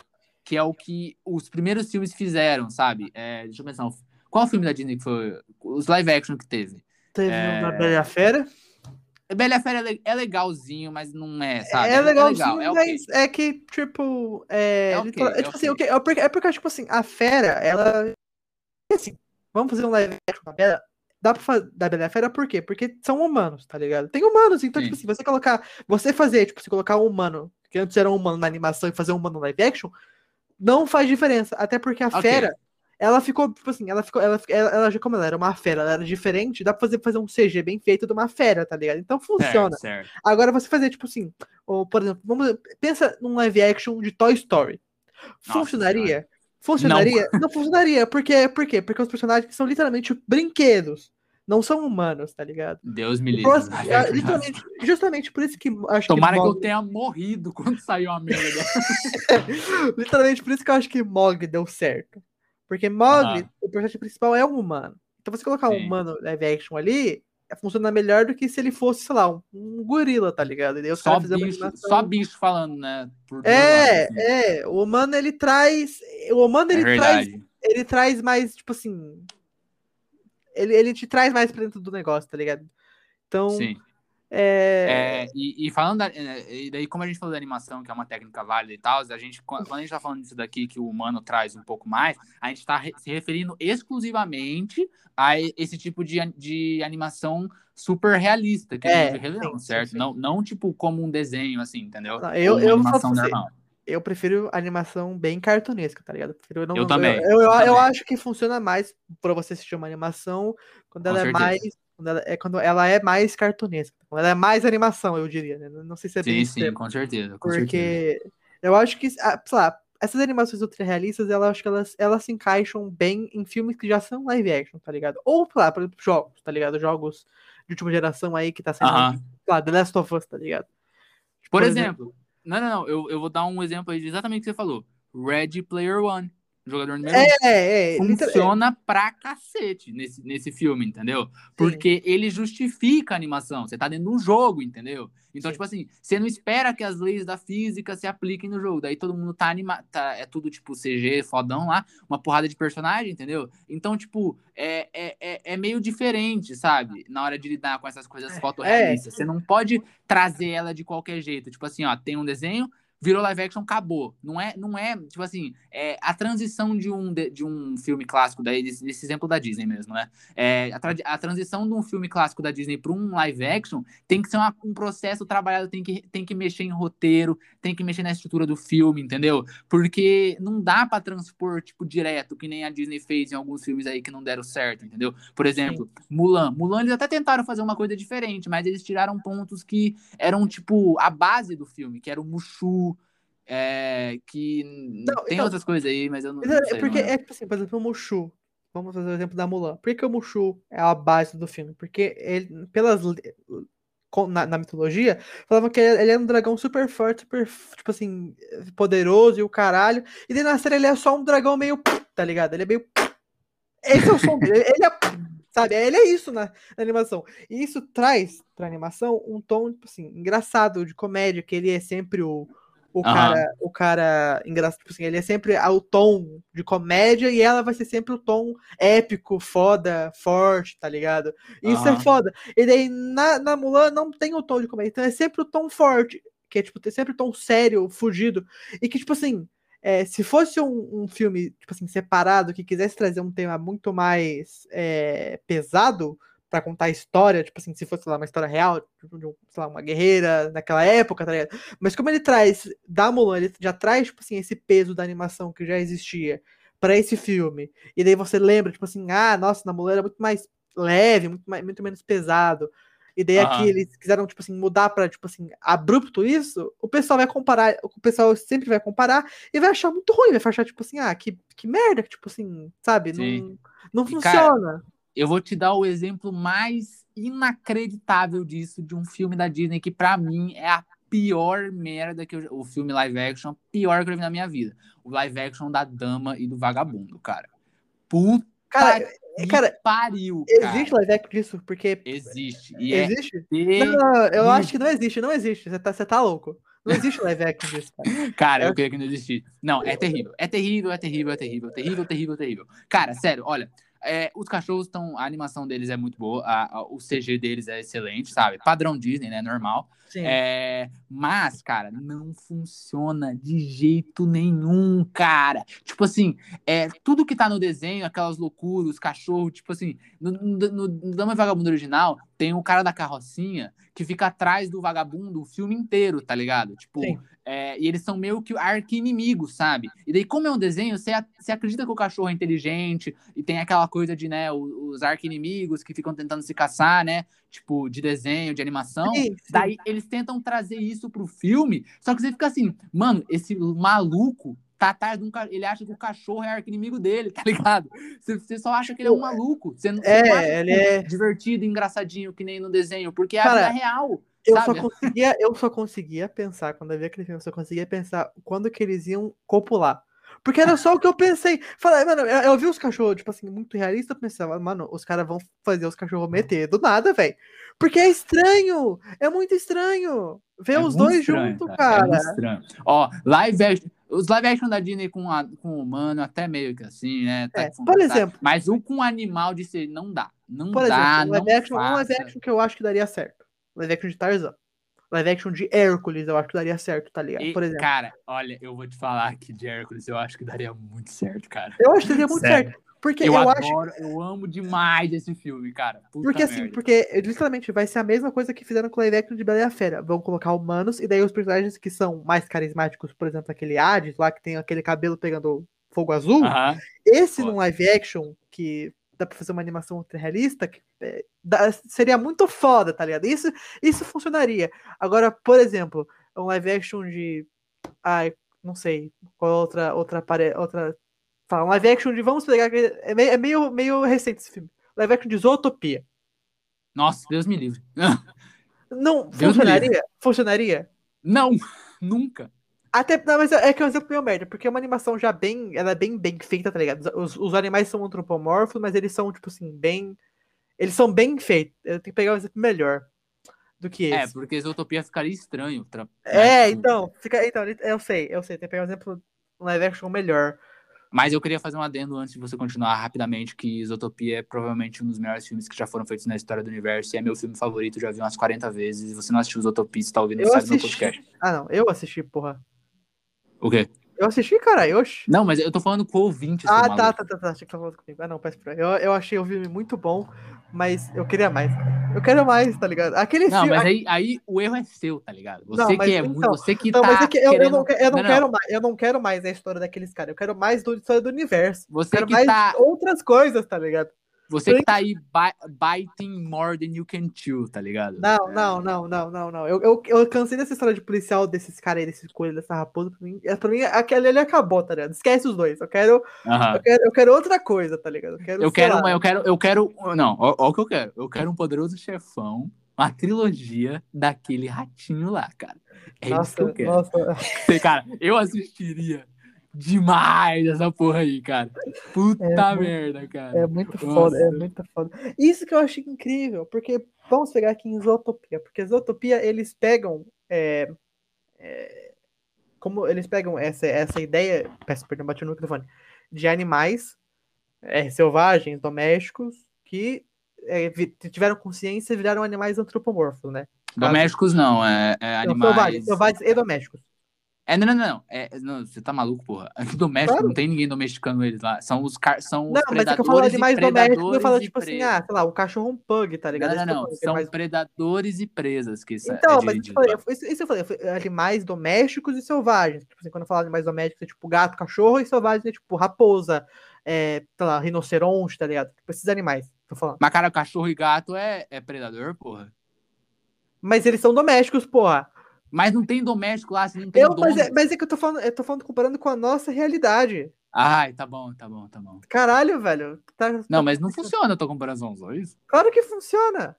Que é o que os primeiros filmes fizeram, sabe? É, deixa eu pensar. Qual filme da Disney que foi? Os live action que teve? Teve É, um da Bela Fera. Bela e a Fera é é legalzinho, mas não é, sabe? É legal, sim, legal, é ok. mas é que, tipo, é. É ok, literal- é é tipo assim, o que- é porque, é porque, tipo assim, a Fera, ela. Assim, vamos fazer um live action da Bela. Dá pra fazer da Bela a Fera por quê? Porque são humanos, tá ligado? Tem humanos, então, Sim. tipo assim, você colocar. Você fazer, tipo, você colocar um humano, que antes era um humano na animação, e fazer um humano no live action, não faz diferença. Até porque a. Fera. Ela ficou, tipo assim, ela ficou, ela, ela, ela já como ela era uma fera, ela era diferente, dá pra fazer, fazer um CG bem feito de uma fera, tá ligado? Então funciona. Certo, certo. Agora você fazer, tipo assim, ou, por exemplo, vamos, pensa num live action de Toy Story. Nossa Funcionaria? Funcionaria? Não. funcionaria. Por quê? Por quê? Porque os personagens são literalmente brinquedos. Não são humanos, tá ligado? Deus me livre. ah, literalmente, justamente por isso que acho Tomara que, que eu tenha morrido quando saiu a merda. <laughs> <laughs> literalmente por isso que eu acho que Mowgli deu certo. Porque Mowgli, Aham. o personagem principal é um humano. Então você colocar um Sim. humano live action ali, funciona melhor do que se ele fosse, sei lá, um, um gorila, tá ligado? E Só bicho, só bicho falando, né? É, horas, assim. é, o humano ele traz, o humano É ele traz, verdade. ele traz mais, tipo assim, ele, ele te traz mais pra dentro do negócio, tá ligado? Então, Sim. É, É, e, e falando da, é, e daí, como a gente falou da animação, que é uma técnica válida e tal, a gente, quando a gente tá falando disso daqui, que o humano traz um pouco mais, a gente tá re- se referindo exclusivamente a esse tipo de, de animação super realista, que É, é, de Rei Leão, sim, sim, certo? sim. Não, não tipo como um desenho, assim, entendeu? Não, eu- eu animação você, normal. eu prefiro animação bem cartunesca, tá ligado? Eu, não- Eu também, Eu, eu, eu eu também. acho que funciona mais pra você assistir uma animação quando Com ela é certeza. mais, quando ela é quando ela é mais cartunesca, quando ela é mais animação, eu diria, né? Não sei se é bem Sim, esse sim, termo. com certeza. Com certeza. Porque eu acho que, ah, sei lá, essas animações ultra-realistas, eu acho que elas, elas se encaixam bem em filmes que já são live action, tá ligado? Ou, sei lá, por exemplo, jogos, tá ligado? Jogos de última geração aí que tá sendo, Aham. sei lá, The Last of Us, tá ligado? Por, Por exemplo, não, não, não, eu, eu vou dar um exemplo aí de exatamente o que você falou. Ready Player One. Jogador número um. É, é, é. literal- funciona pra cacete nesse, nesse filme, entendeu? Porque ele justifica a animação. Você tá dentro de um jogo, entendeu? Então, Sim. tipo assim, você não espera que as leis da física se apliquem no jogo. Daí todo mundo tá animado. Tá, é tudo, tipo, CG, fodão lá, uma porrada de personagem, entendeu? Então, tipo, é, é, é, é meio diferente, sabe? Na hora de lidar com essas coisas fotorrealistas. Você não pode trazer ela de qualquer jeito. Tipo assim, ó, tem um desenho, virou live action, acabou. Não é, não é tipo assim, é, a transição de um, de, de um filme clássico, daí, desse, desse exemplo da Disney mesmo, né? É, a, tra- a transição de um filme clássico da Disney para um live action tem que ser uma- um processo trabalhado, tem que, tem que mexer em roteiro, tem que mexer na estrutura do filme, entendeu? Porque não dá para transpor, tipo, direto, que nem a Disney fez em alguns filmes aí que não deram certo, entendeu? Por exemplo, Mulan. Mulan, eles até tentaram fazer uma coisa diferente, mas eles tiraram pontos que eram, tipo, a base do filme, que era o Mushu, é, que Não, tem então- outras coisas aí, mas eu não, Mas não é- sei. é porque não lembro. é tipo assim, por exemplo, o Mushu. Vamos fazer o exemplo da Mulan. Por que o Mushu é a base do filme? Porque ele, pelas na, na mitologia, falavam que ele, ele é um dragão super forte, super, tipo assim, poderoso e o caralho. E daí na série ele é só um dragão meio, tá ligado? Ele é meio. Esse é o som dele. Ele é. Sabe? Ele é isso na, na animação. E isso traz pra animação um tom, tipo assim, engraçado, de comédia, que ele é sempre o, o Aham. cara, o cara engraçado, tipo assim, ele é sempre o tom de comédia e ela vai ser sempre o tom épico, foda, forte, tá ligado? Isso é Aham. foda. E daí na, na Mulan não tem o tom de comédia, então é sempre o tom forte, que é tipo, tem sempre o tom sério, fugido, e que tipo assim, é, se fosse um, um filme, tipo assim, separado, que quisesse trazer um tema muito mais é, pesado pra contar a história, tipo assim, se fosse lá, uma história real, tipo, de sei lá, uma guerreira naquela época, tá ligado? Mas como ele traz da Mulan, ele já traz, tipo assim, esse peso da animação que já existia pra esse filme. E daí você lembra, tipo assim, ah, nossa, na Mulan era muito mais leve, muito, mais, muito menos pesado. E daí aqui Aham. eles quiseram, tipo assim, mudar pra, tipo assim, abrupto isso, o pessoal vai comparar, o pessoal sempre vai comparar e vai achar muito ruim, vai achar, tipo assim, ah, que, que merda, que, tipo assim, sabe? Sim. Não, não E, cara, funciona. Eu vou te dar o exemplo mais inacreditável disso de um filme da Disney que pra mim é a pior merda que eu, o filme live action, pior que eu vi na minha vida. O live action da Dama e do Vagabundo, cara. Puta Cara, que cara, pariu, cara. existe live action disso? Porque Existe. E existe? é Não, não, eu acho que não existe, não existe. Você tá, você tá louco. Não existe live action disso, cara. <laughs> Cara, É- eu queria que não existisse. Não, é terrível. É terrível, é terrível, é terrível, terrível, terrível, terrível. Cara, sério, olha. É, os cachorros estão. A animação deles é muito boa. a- a- o CG deles é excelente, sabe? Padrão Disney, né? Normal. Sim. É, mas, cara, não funciona de jeito nenhum, cara. Tipo assim, é, tudo que tá no desenho, aquelas loucuras, os cachorros, tipo assim, no, no, no, Dama Vagabundo original, tem o cara da carrocinha que fica atrás do vagabundo o filme inteiro, tá ligado? Tipo, é, e eles são meio que arqui-inimigos, sabe? E daí, como é um desenho, você, acredita que o cachorro é inteligente e tem aquela coisa de, né, os arqui-inimigos que ficam tentando se caçar, né? Tipo, de desenho, de animação. Sim, sim. Daí eles tentam trazer isso pro filme, só que você fica assim, mano, esse maluco tá atrás de um ca- Ele acha que o cachorro é arqui-inimigo dele, tá ligado? Você, você só acha que ele é um maluco. Você não, É, acha ele é- divertido, engraçadinho, que nem no desenho, porque é Cara, a vida real. Eu sabe? só, <laughs> conseguia, eu só conseguia pensar, quando eu vi aquele filme, eu só conseguia pensar quando que eles iam copular. Porque era só o que eu pensei. Falei, mano, eu, eu vi os cachorros, tipo assim, muito realista, eu pensava, mano, os caras vão fazer os cachorros meter do nada, velho. Porque é estranho! É muito estranho! Ver É os dois estranho, juntos, É cara. muito estranho. Ó, live action. Os live action da Disney com, a, com o humano, até meio que assim, né? tá É, por exemplo. Mas o com animal de ser, não dá. Não Por dá, exemplo, não live action, um live action que eu acho que daria certo. Live action de Tarzan. Live action de Hércules, eu acho que daria certo, tá ligado? E, Por exemplo. Cara, olha, eu vou te falar que de Hércules eu acho que daria muito certo, cara. Eu acho que daria muito certo. Porque Eu, eu, acho. adoro, eu amo demais esse filme, cara. Puta Porque assim, merda. porque literalmente vai ser a mesma coisa que fizeram com o live action de Bela e a Fera. Vão colocar humanos e daí os personagens que são mais carismáticos, por exemplo, aquele Hades lá que tem aquele cabelo pegando fogo azul. Aham. Esse Foda. num live action que dá pra fazer uma animação ultra realista, que, é, dá- seria muito foda, tá ligado? Isso, isso funcionaria. Agora, por exemplo, um live action de. Ai, não sei. Qual outra. Outra, pare- outra Um live action de. Vamos pegar. É meio, é meio, meio recente esse filme. Live action de Zootopia. Nossa, Deus me livre. <laughs> Não, Deus funcionaria? Funcionaria? Não, <laughs> nunca. Até, não, mas é que é um exemplo meio merda, porque é uma animação já bem, ela é bem, bem feita, tá ligado? Os, os animais são antropomorfos, mas eles são, tipo assim, bem, eles são bem feitos. Eu tenho que pegar um exemplo melhor do que É, esse. porque Isotopia ficaria estranho. tra- É, né? então, fica, então, eu sei, eu sei, tem que pegar um exemplo, um live action melhor. Mas eu queria fazer um adendo antes de você continuar rapidamente, que Isotopia é provavelmente um dos melhores filmes que já foram feitos na história do universo, e é meu filme favorito, já vi umas 40 vezes, e você não assistiu Isotopia, você tá ouvindo, Eu sabe no assisti. podcast. Ah, não, eu assisti, porra. O quê? Eu assisti, cara, oxe. Não, mas eu tô falando com o ouvinte, Ah, tá, tá, tá, tá. Achei que tava falando comigo. Ah, não, peço pra. Eu, eu achei o filme muito bom, mas eu queria mais. Eu quero mais, tá ligado? Aquele Não, filme. mas aí, aí o erro é seu, tá ligado? Você Não, que mas é então- muito, você que Não, tá mas é que eu, eu querendo... não, que- eu não Não, não. quero mais, eu não quero mais a história daqueles caras. Eu quero mais da história do universo. Eu Você quero que mais tá, outras coisas, tá ligado? Você que tá aí bi- biting more than you can chew, tá ligado? Não, não, não, não, não, não. Eu, eu, eu cansei dessa história de policial, desses caras aí, desses coelhos, dessa raposa. Pra mim, é- pra mim aquele ali acabou, tá ligado? Esquece os dois. Eu quero, Aham. eu quero, eu quero outra coisa, tá ligado? Eu quero, Eu quero, uma, eu quero, eu quero, não, ó, ó o que eu quero. Eu quero um poderoso chefão, uma trilogia daquele ratinho lá, cara. É isso que eu Nossa, quero. nossa. Sei, Cara, eu assistiria demais essa porra aí, cara. Puta É muito- merda, cara. É muito Nossa. foda, é muito foda. Isso que eu achei incrível, porque vamos pegar aqui em Zootopia, porque Zootopia eles pegam é, é, como eles pegam essa, essa ideia, peço perdão, bati no microfone, de animais é, selvagens, domésticos, que é, tiveram consciência e viraram animais antropomorfos, né? Domésticos não, é, é animais. selvagens, selvagens e domésticos. É, não, não, não. É, não, você tá maluco, porra. Aqui <laughs> doméstico Claro. não tem ninguém domesticando eles lá. São os, car... são os Não, mas é que eu falo predadores de animais domésticos, eu predadores falo tipo assim, ah, sei lá, o cachorro um pug, tá ligado? Não, não, eu não. que é São mais- predadores e presas que sa- Então, é mas isso, eu falei, isso, isso eu falei, animais domésticos e selvagens. Tipo assim, quando eu falo animais domésticos, é tipo gato, cachorro, e selvagens é tipo raposa, é, sei lá, rinoceronte, tá ligado? Tipo, esses animais, tô falando. Mas, cara, cachorro e gato é, é predador, porra. Mas eles são domésticos, porra. Mas não tem doméstico lá, se não tem Eu, mas, é, mas é que eu tô falando, eu tô falando comparando com a nossa realidade. Ai, tá bom, tá bom, tá bom. Caralho, velho. Tá- Não, tá- mas não funciona a tua comparação, só isso. Claro que funciona.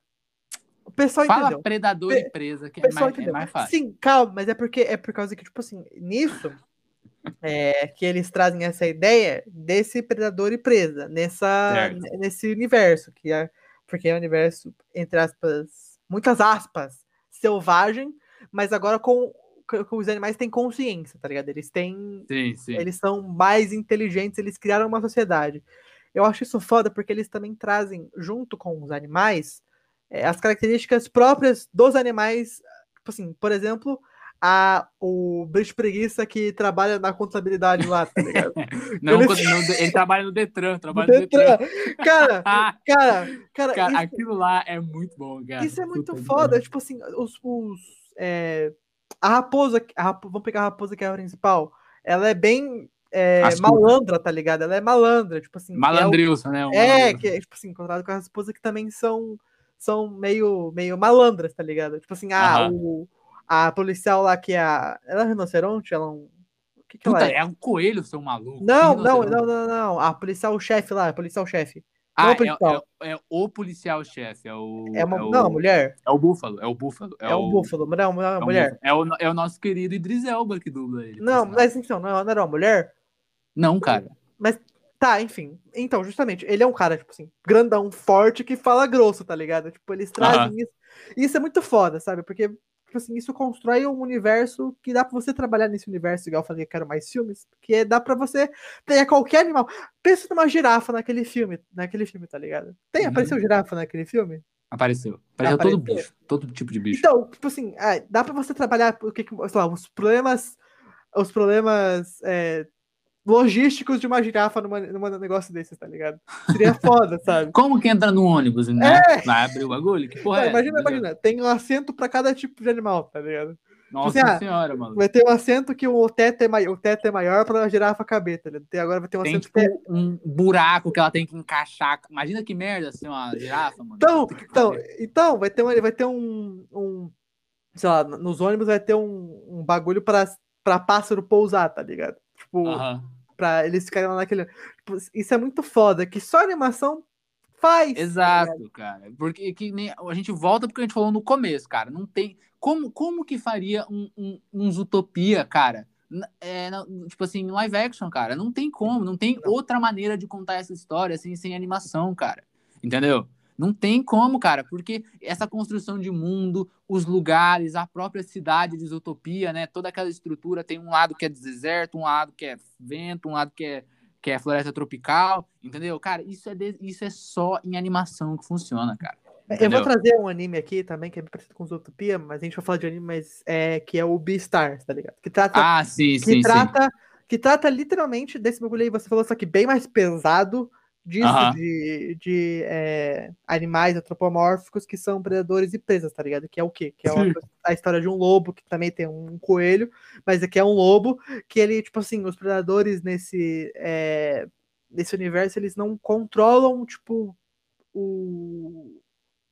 O pessoal Fala entendeu. predador Pe- e presa, que é mais, é mais fácil. Sim, calma, mas é porque é por causa que, tipo assim, nisso <laughs> é que eles trazem essa ideia desse predador e presa, nessa, nesse universo, que é porque é um universo, entre aspas, muitas aspas, selvagem, mas agora com, com os animais têm consciência, tá ligado? Eles têm. Sim, sim. Eles são mais inteligentes, eles criaram uma sociedade. Eu acho isso foda porque eles também trazem, junto com os animais, é, as características próprias dos animais. Tipo assim, por exemplo, a, o bicho preguiça que trabalha na contabilidade lá, tá ligado? <laughs> Não, não, ele trabalha no Detran, trabalha no Detran. Detran. Cara, <laughs> cara, cara, cara, isso, aquilo lá é muito bom, cara. isso é muito Puta foda. Tipo assim, os. os, é, a raposa, a rapo- vamos pegar a raposa que é a principal. Ela é bem é, malandra, tá ligado? Ela é malandra, tipo assim. é o- Malandrilson, né? É, malandrilson. que é, tipo assim, encontrado com as esposas que também são, são meio, meio malandras, tá ligado? Tipo assim, ah, o, a policial lá que é a. Ela é rinoceronte? Ela é um. O que, que Puta, ela é? é um coelho, seu maluco. Não, não, não, não, não. A policial chefe lá, a policial chefe. Ah, é o é, é- é o policial-chefe, é o... É uma. é o, Não, a mulher. É o Búfalo, é o Búfalo. É, o búfalo. Não, não é é a o mulher. É o, é o nosso querido Idris Elba que dubla ele. Não, mas então, não, não era uma mulher? Não, cara. Tá, enfim. Então, justamente, ele é um cara, tipo assim, grandão, forte, que fala grosso, tá ligado? Tipo, eles trazem isso. E isso é muito foda, sabe? Porque, assim, isso constrói um universo que dá pra você trabalhar nesse universo, igual eu falei, quero mais filmes, porque dá pra você ter qualquer animal. Pensa numa girafa naquele filme, naquele filme, tá ligado? Tem, Uhum. apareceu girafa naquele filme? Apareceu. Apareceu todo bicho, todo tipo de bicho. Então, tipo assim, é, dá pra você trabalhar, o que, que- sei lá, os problemas, os problemas é, logísticos de uma girafa numa, num negócio desses, tá ligado? Seria foda, <laughs> sabe? Como que entra no ônibus, né? Vai abrir o bagulho? Que porra Não, é? É. imagina, imagina, tem um assento pra cada tipo de animal, tá ligado? Nossa Tipo assim, ah, senhora, mano. Vai ter um assento que o teto é maior, o teto é maior pra girafa caber, tá ligado? Tem, agora vai ter um Tem assento tipo que é... um buraco que ela tem que encaixar. Imagina que merda ser uma girafa, mano. Então, então, então vai ter, uma, vai ter um, um, sei lá, nos ônibus vai ter um, um bagulho pra, pra pássaro pousar, tá ligado? Tipo, Aham. pra eles ficarem lá naquele. Tipo, isso é muito foda, que só animação Faz! Exato, cara. Porque que nem, a gente volta porque a gente falou no começo, cara. Não tem. Como, como que faria um, um, uns Utopia, cara? É, tipo assim, live action, cara. Não tem como, não tem não. outra maneira de contar essa história assim, sem animação, cara. Entendeu? Não tem como, cara, porque essa construção de mundo, os lugares, a própria cidade de Utopia, né? Toda aquela estrutura tem um lado que é deserto, um lado que é vento, um lado que é que é floresta tropical, entendeu? Cara, isso é, de, isso é só em animação que funciona, cara. Entendeu? Eu vou trazer um anime aqui também, que é parecido com Zootopia, mas a gente vai falar de anime, mas é, que é o Beastars, tá ligado? Que trata, ah, sim, que sim, trata, sim. Que trata literalmente desse bagulho aí, você falou, só que bem mais pesado, disso, uh -huh. de, de é, animais antropomórficos que são predadores e presas, tá ligado? Que é o quê? Que é uma, a história de um lobo, que também tem um coelho, mas aqui é um lobo, que ele, tipo assim, os predadores nesse, é, nesse universo, eles não controlam, tipo, o...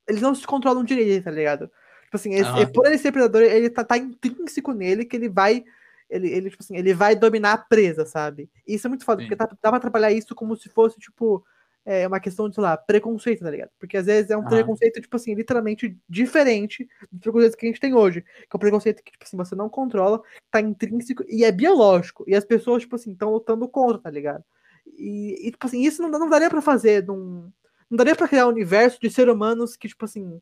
Eles não se controlam direito, tá ligado? Tipo assim, esse, uh -huh. por ele ser predador, ele tá, tá intrínseco nele que ele vai ele, ele, tipo assim, ele vai dominar a presa, sabe? E isso é muito foda, Sim. porque dá, dá pra trabalhar isso como se fosse, tipo, é uma questão de, sei lá, preconceito, tá ligado? Porque às vezes é um preconceito, tipo assim, literalmente diferente do preconceito que a gente tem hoje. Que é um preconceito que, tipo assim, você não controla, tá intrínseco e é biológico. E as pessoas, tipo assim, estão lutando contra, tá ligado? E, e, tipo assim, isso não, não daria para fazer num. Não daria pra criar um universo de seres humanos que, tipo assim,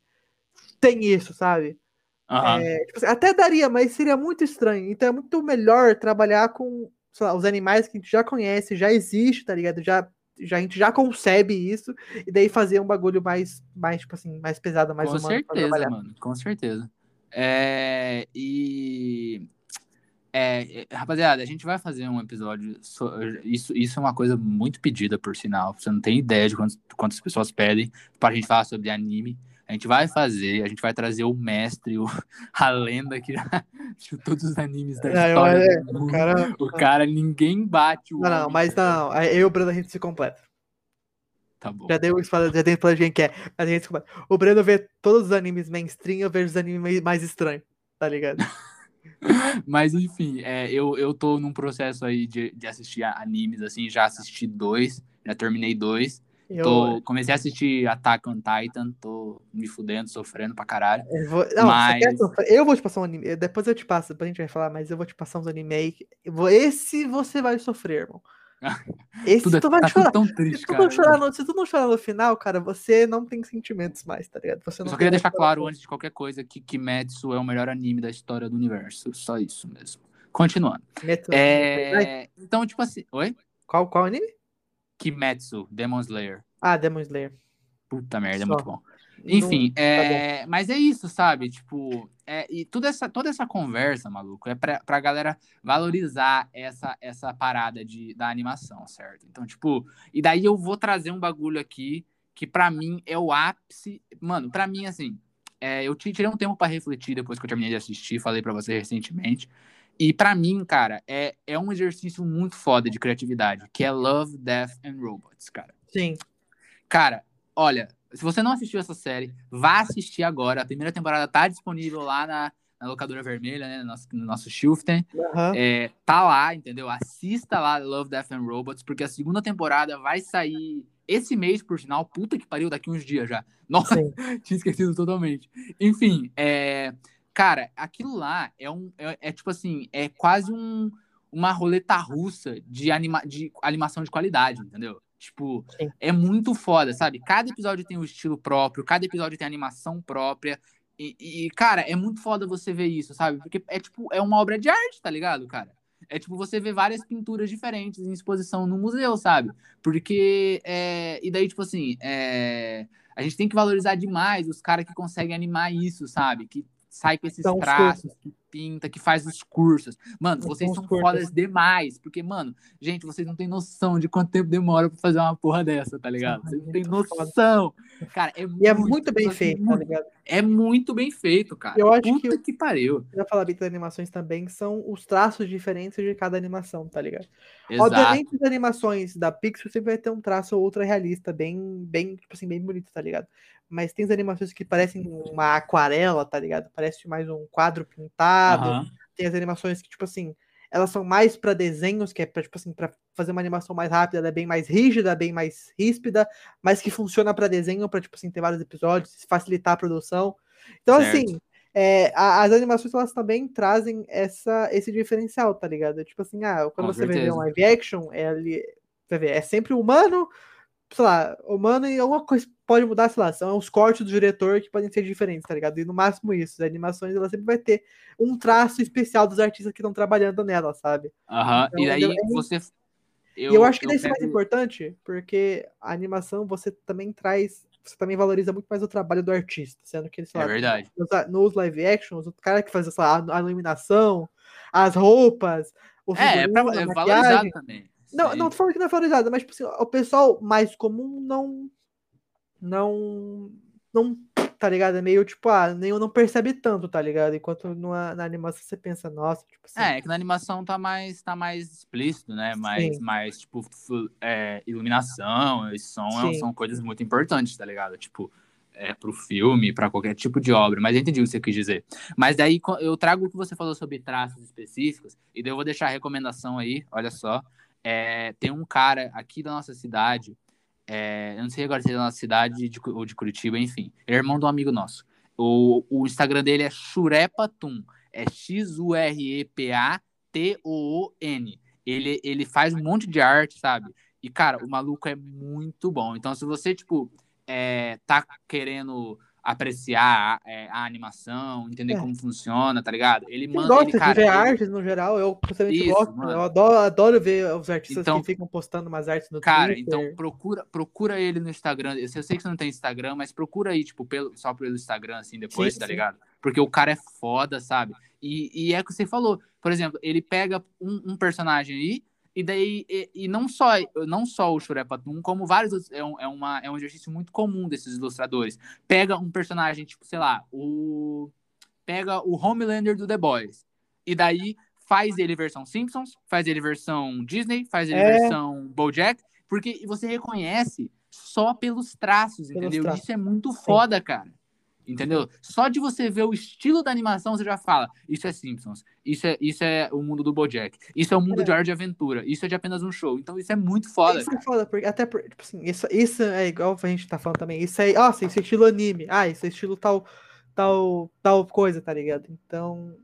tem isso, sabe? Uhum. É, tipo assim, até daria, mas seria muito estranho. Então é muito melhor trabalhar com lá, os animais que a gente já conhece, já existe, tá ligado? Já, já, a gente já concebe isso, e daí fazer um bagulho mais, mais tipo assim, mais pesado, mais com humano. Com certeza, mano, com certeza. É, e. É, rapaziada, a gente vai fazer um episódio. So, isso, isso é uma coisa muito pedida, por sinal. Você não tem ideia de quantas, quantas pessoas pedem pra gente falar sobre anime. A gente vai fazer, a gente vai trazer o mestre, o, <laughs> a lenda que <laughs> de todos os animes da não, história. É, o, cara, o cara, ninguém bate o. Não, não, mas não, eu e o Breno a gente se completa. Tá bom. Já deu espada, já dei espada de quem quer, mas a gente se completa. O Breno vê todos os animes mainstream, eu vejo os animes mais estranhos, tá ligado? <laughs> Mas enfim, é, eu, eu tô num processo aí de, de assistir animes, assim, já assisti dois, já terminei dois. Eu... Tô, comecei a assistir Attack on Titan, tô me fudendo, sofrendo pra caralho. Eu vou, não, mas... eu vou te passar um anime, depois eu te passo, depois a gente vai falar, mas eu vou te passar uns anime. Esse você vai sofrer, irmão. <laughs> Esse tudo, tu vai tá chorar. tão triste, se, tu cara, chorar no, se tu não chorar no final, cara, você não tem sentimentos mais, tá ligado? Você eu só queria deixar claro, antes de qualquer coisa, que Kimetsu é o melhor anime da história do universo. Só isso mesmo. Continuando. Kimetsu, é... Então, tipo assim. Oi? Qual, qual anime? Kimetsu, Demon Slayer. Ah, Demon Slayer. Puta merda, Só. é muito bom. Enfim, não, é... Tá mas é isso, sabe? Tipo, é... e toda essa, toda essa conversa, maluco, é pra, pra galera valorizar essa, essa parada de, da animação, certo? Então, tipo, e daí eu vou trazer um bagulho aqui que para mim é o ápice. Mano, para mim, assim, é, eu tirei um tempo para refletir depois que eu terminei de assistir, falei para você recentemente. E para mim, cara, é, é um exercício muito foda de criatividade, que é Love, Death and Robots, cara. Sim. Cara, olha, se você não assistiu essa série, vá assistir agora. A primeira temporada tá disponível lá na, na locadora vermelha, né? No nosso, no nosso Shiften. Uhum. É, tá lá, entendeu? Assista lá Love, Death and Robots, porque a segunda temporada vai sair esse mês, por sinal. Puta que pariu, daqui uns dias já. Nossa, <laughs> tinha esquecido totalmente. Enfim, é, cara, aquilo lá é um. É, é tipo assim, é quase um, uma roleta russa de, anima, de animação de qualidade, entendeu? Tipo, Sim. é muito foda, sabe? Cada episódio tem um estilo próprio, cada episódio tem animação própria. E, e, cara, é muito foda você ver isso, sabe? Porque é tipo, é uma obra de arte, tá ligado, cara? É tipo você ver várias pinturas diferentes em exposição no museu, sabe? Porque. É... E daí, tipo assim, é... a gente tem que valorizar demais os caras que conseguem animar isso, sabe? Que sai com esses então, traços, que pinta, que faz os cursos. Mano, vocês são fodas demais. Porque, mano, gente, vocês não têm noção de quanto tempo demora pra fazer uma porra dessa, tá ligado? Vocês não têm noção. Cara, é e é muito bem feito, tá ligado? É muito bem feito, cara. Eu acho Puta que, que pariu. Eu falar bem das animações também são os traços diferentes de cada animação, tá ligado? Exato. Obviamente, as animações da Pixar sempre vai ter um traço ultra realista, bem, bem, tipo assim, bem bonito, tá ligado? Mas tem as animações que parecem uma aquarela, tá ligado? Parece mais um quadro pintado. Aham. Tem as animações que, tipo assim, elas são mais para desenhos, que é para tipo assim, para fazer uma animação mais rápida, ela é bem mais rígida, bem mais ríspida, mas que funciona para desenho, para tipo assim, ter vários episódios, facilitar a produção. Então certo. assim, é, a, as animações elas também trazem essa, esse diferencial, tá ligado? Tipo assim, ah, quando Com você certeza. vê um live action, é, ali, você vê, é sempre humano, sei lá, humano e alguma coisa pode mudar, sei lá, são os cortes do diretor que podem ser diferentes, tá ligado? E no máximo isso, as animações ela sempre vai ter um traço especial dos artistas que estão trabalhando nela, sabe? Aham, então, e aí eu, você. Eu, e eu acho que isso é mais importante, porque a animação você também traz. Você também valoriza muito mais o trabalho do artista, sendo que ele, sei é verdade. Nos, live actions, o cara que faz essa, a iluminação, as roupas, o é, é, pra, é valorizado também. Não, não tô falando que não é valorizado, mas tipo assim, o pessoal mais comum não. Não. Não. Tá ligado? É meio tipo, ah, nem não percebe tanto, tá ligado? Enquanto numa, na animação você pensa, nossa, tipo assim. É, é que na animação tá mais, tá mais explícito, né? Mais, mais tipo, é, iluminação, som é são coisas muito importantes, tá ligado? Tipo, é, pro filme, para qualquer tipo de obra, mas eu entendi o que você quis dizer. Mas daí eu trago o que você falou sobre traços específicos, e daí eu vou deixar a recomendação aí, olha só. É, tem um cara aqui da nossa cidade, é, eu não sei agora se é da nossa cidade de, ou de Curitiba, enfim. Ele é irmão de um amigo nosso. O, o Instagram dele é Xurepatum. É X-U-R-E-P-A-T-O-O-N. Ele, ele faz um monte de arte, sabe? E, cara, o maluco é muito bom. Então, se você, tipo, é, tá querendo apreciar é, a animação, entender é. como funciona, tá ligado? Ele Quem manda. gosta ele, cara, de ver ele... artes no geral, eu pessoalmente Isso, gosto. Mano. Eu adoro, adoro ver os artistas então, que ficam postando umas artes no cara, Twitter. Cara, então procura, procura ele no Instagram. Eu sei que você não tem Instagram, mas procura aí, tipo, pelo, só pelo Instagram, assim, depois, sim, tá sim. ligado? Porque o cara é foda, sabe? E, e é o que você falou. Por exemplo, ele pega um, um personagem aí, e daí, e, e, não só não só o Shurepatum, como vários outros, é, um, é, uma, é um exercício muito comum desses ilustradores. Pega um personagem, tipo, sei lá, o. Pega o Homelander do The Boys. E daí faz ele versão Simpsons, faz ele versão Disney, faz ele é... versão Bojack, porque você reconhece só pelos traços, pelos entendeu? Traços. Isso é muito foda, cara. Entendeu? Só de você ver o estilo da animação, você já fala: isso é Simpsons, isso é, isso é o mundo do Bojack, isso é o mundo é. de Hora de Aventura, isso é de apenas um show. Então isso é muito foda. Isso é foda, porque até tipo assim, isso, isso é igual a gente tá falando também. Isso é, nossa, isso é estilo anime. Ah, isso é estilo tal, tal, tal coisa, tá ligado? Então,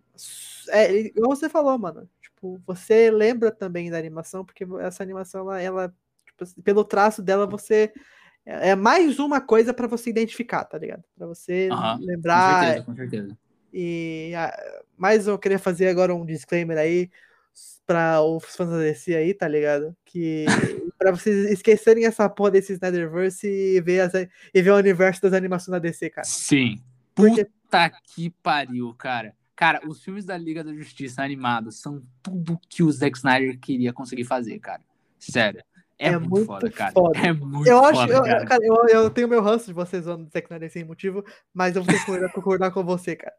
é igual você falou, mano. Tipo, você lembra também da animação, porque essa animação, ela, ela tipo, assim, pelo traço dela, você é, é mais uma coisa para você identificar, tá ligado? Para você lembrar. Com certeza, com certeza. E mas eu queria fazer agora um disclaimer aí para os fãs da DC aí, tá ligado? Que <laughs> para vocês esquecerem essa porra desse Snyderverse e ver, as, e ver o universo das animações da DC, cara. Sim. Puta Porque... que pariu, cara. Cara, os filmes da Liga da Justiça animados são tudo que o Zack Snyder queria conseguir fazer, cara. Sério. É, é, muito, muito foda, cara. Foda. É muito eu acho, foda, eu, cara. cara eu, eu, tenho meu ranço de vocês zoando Zack Snyder sem motivo, mas eu vou concordar, concordar com você, cara.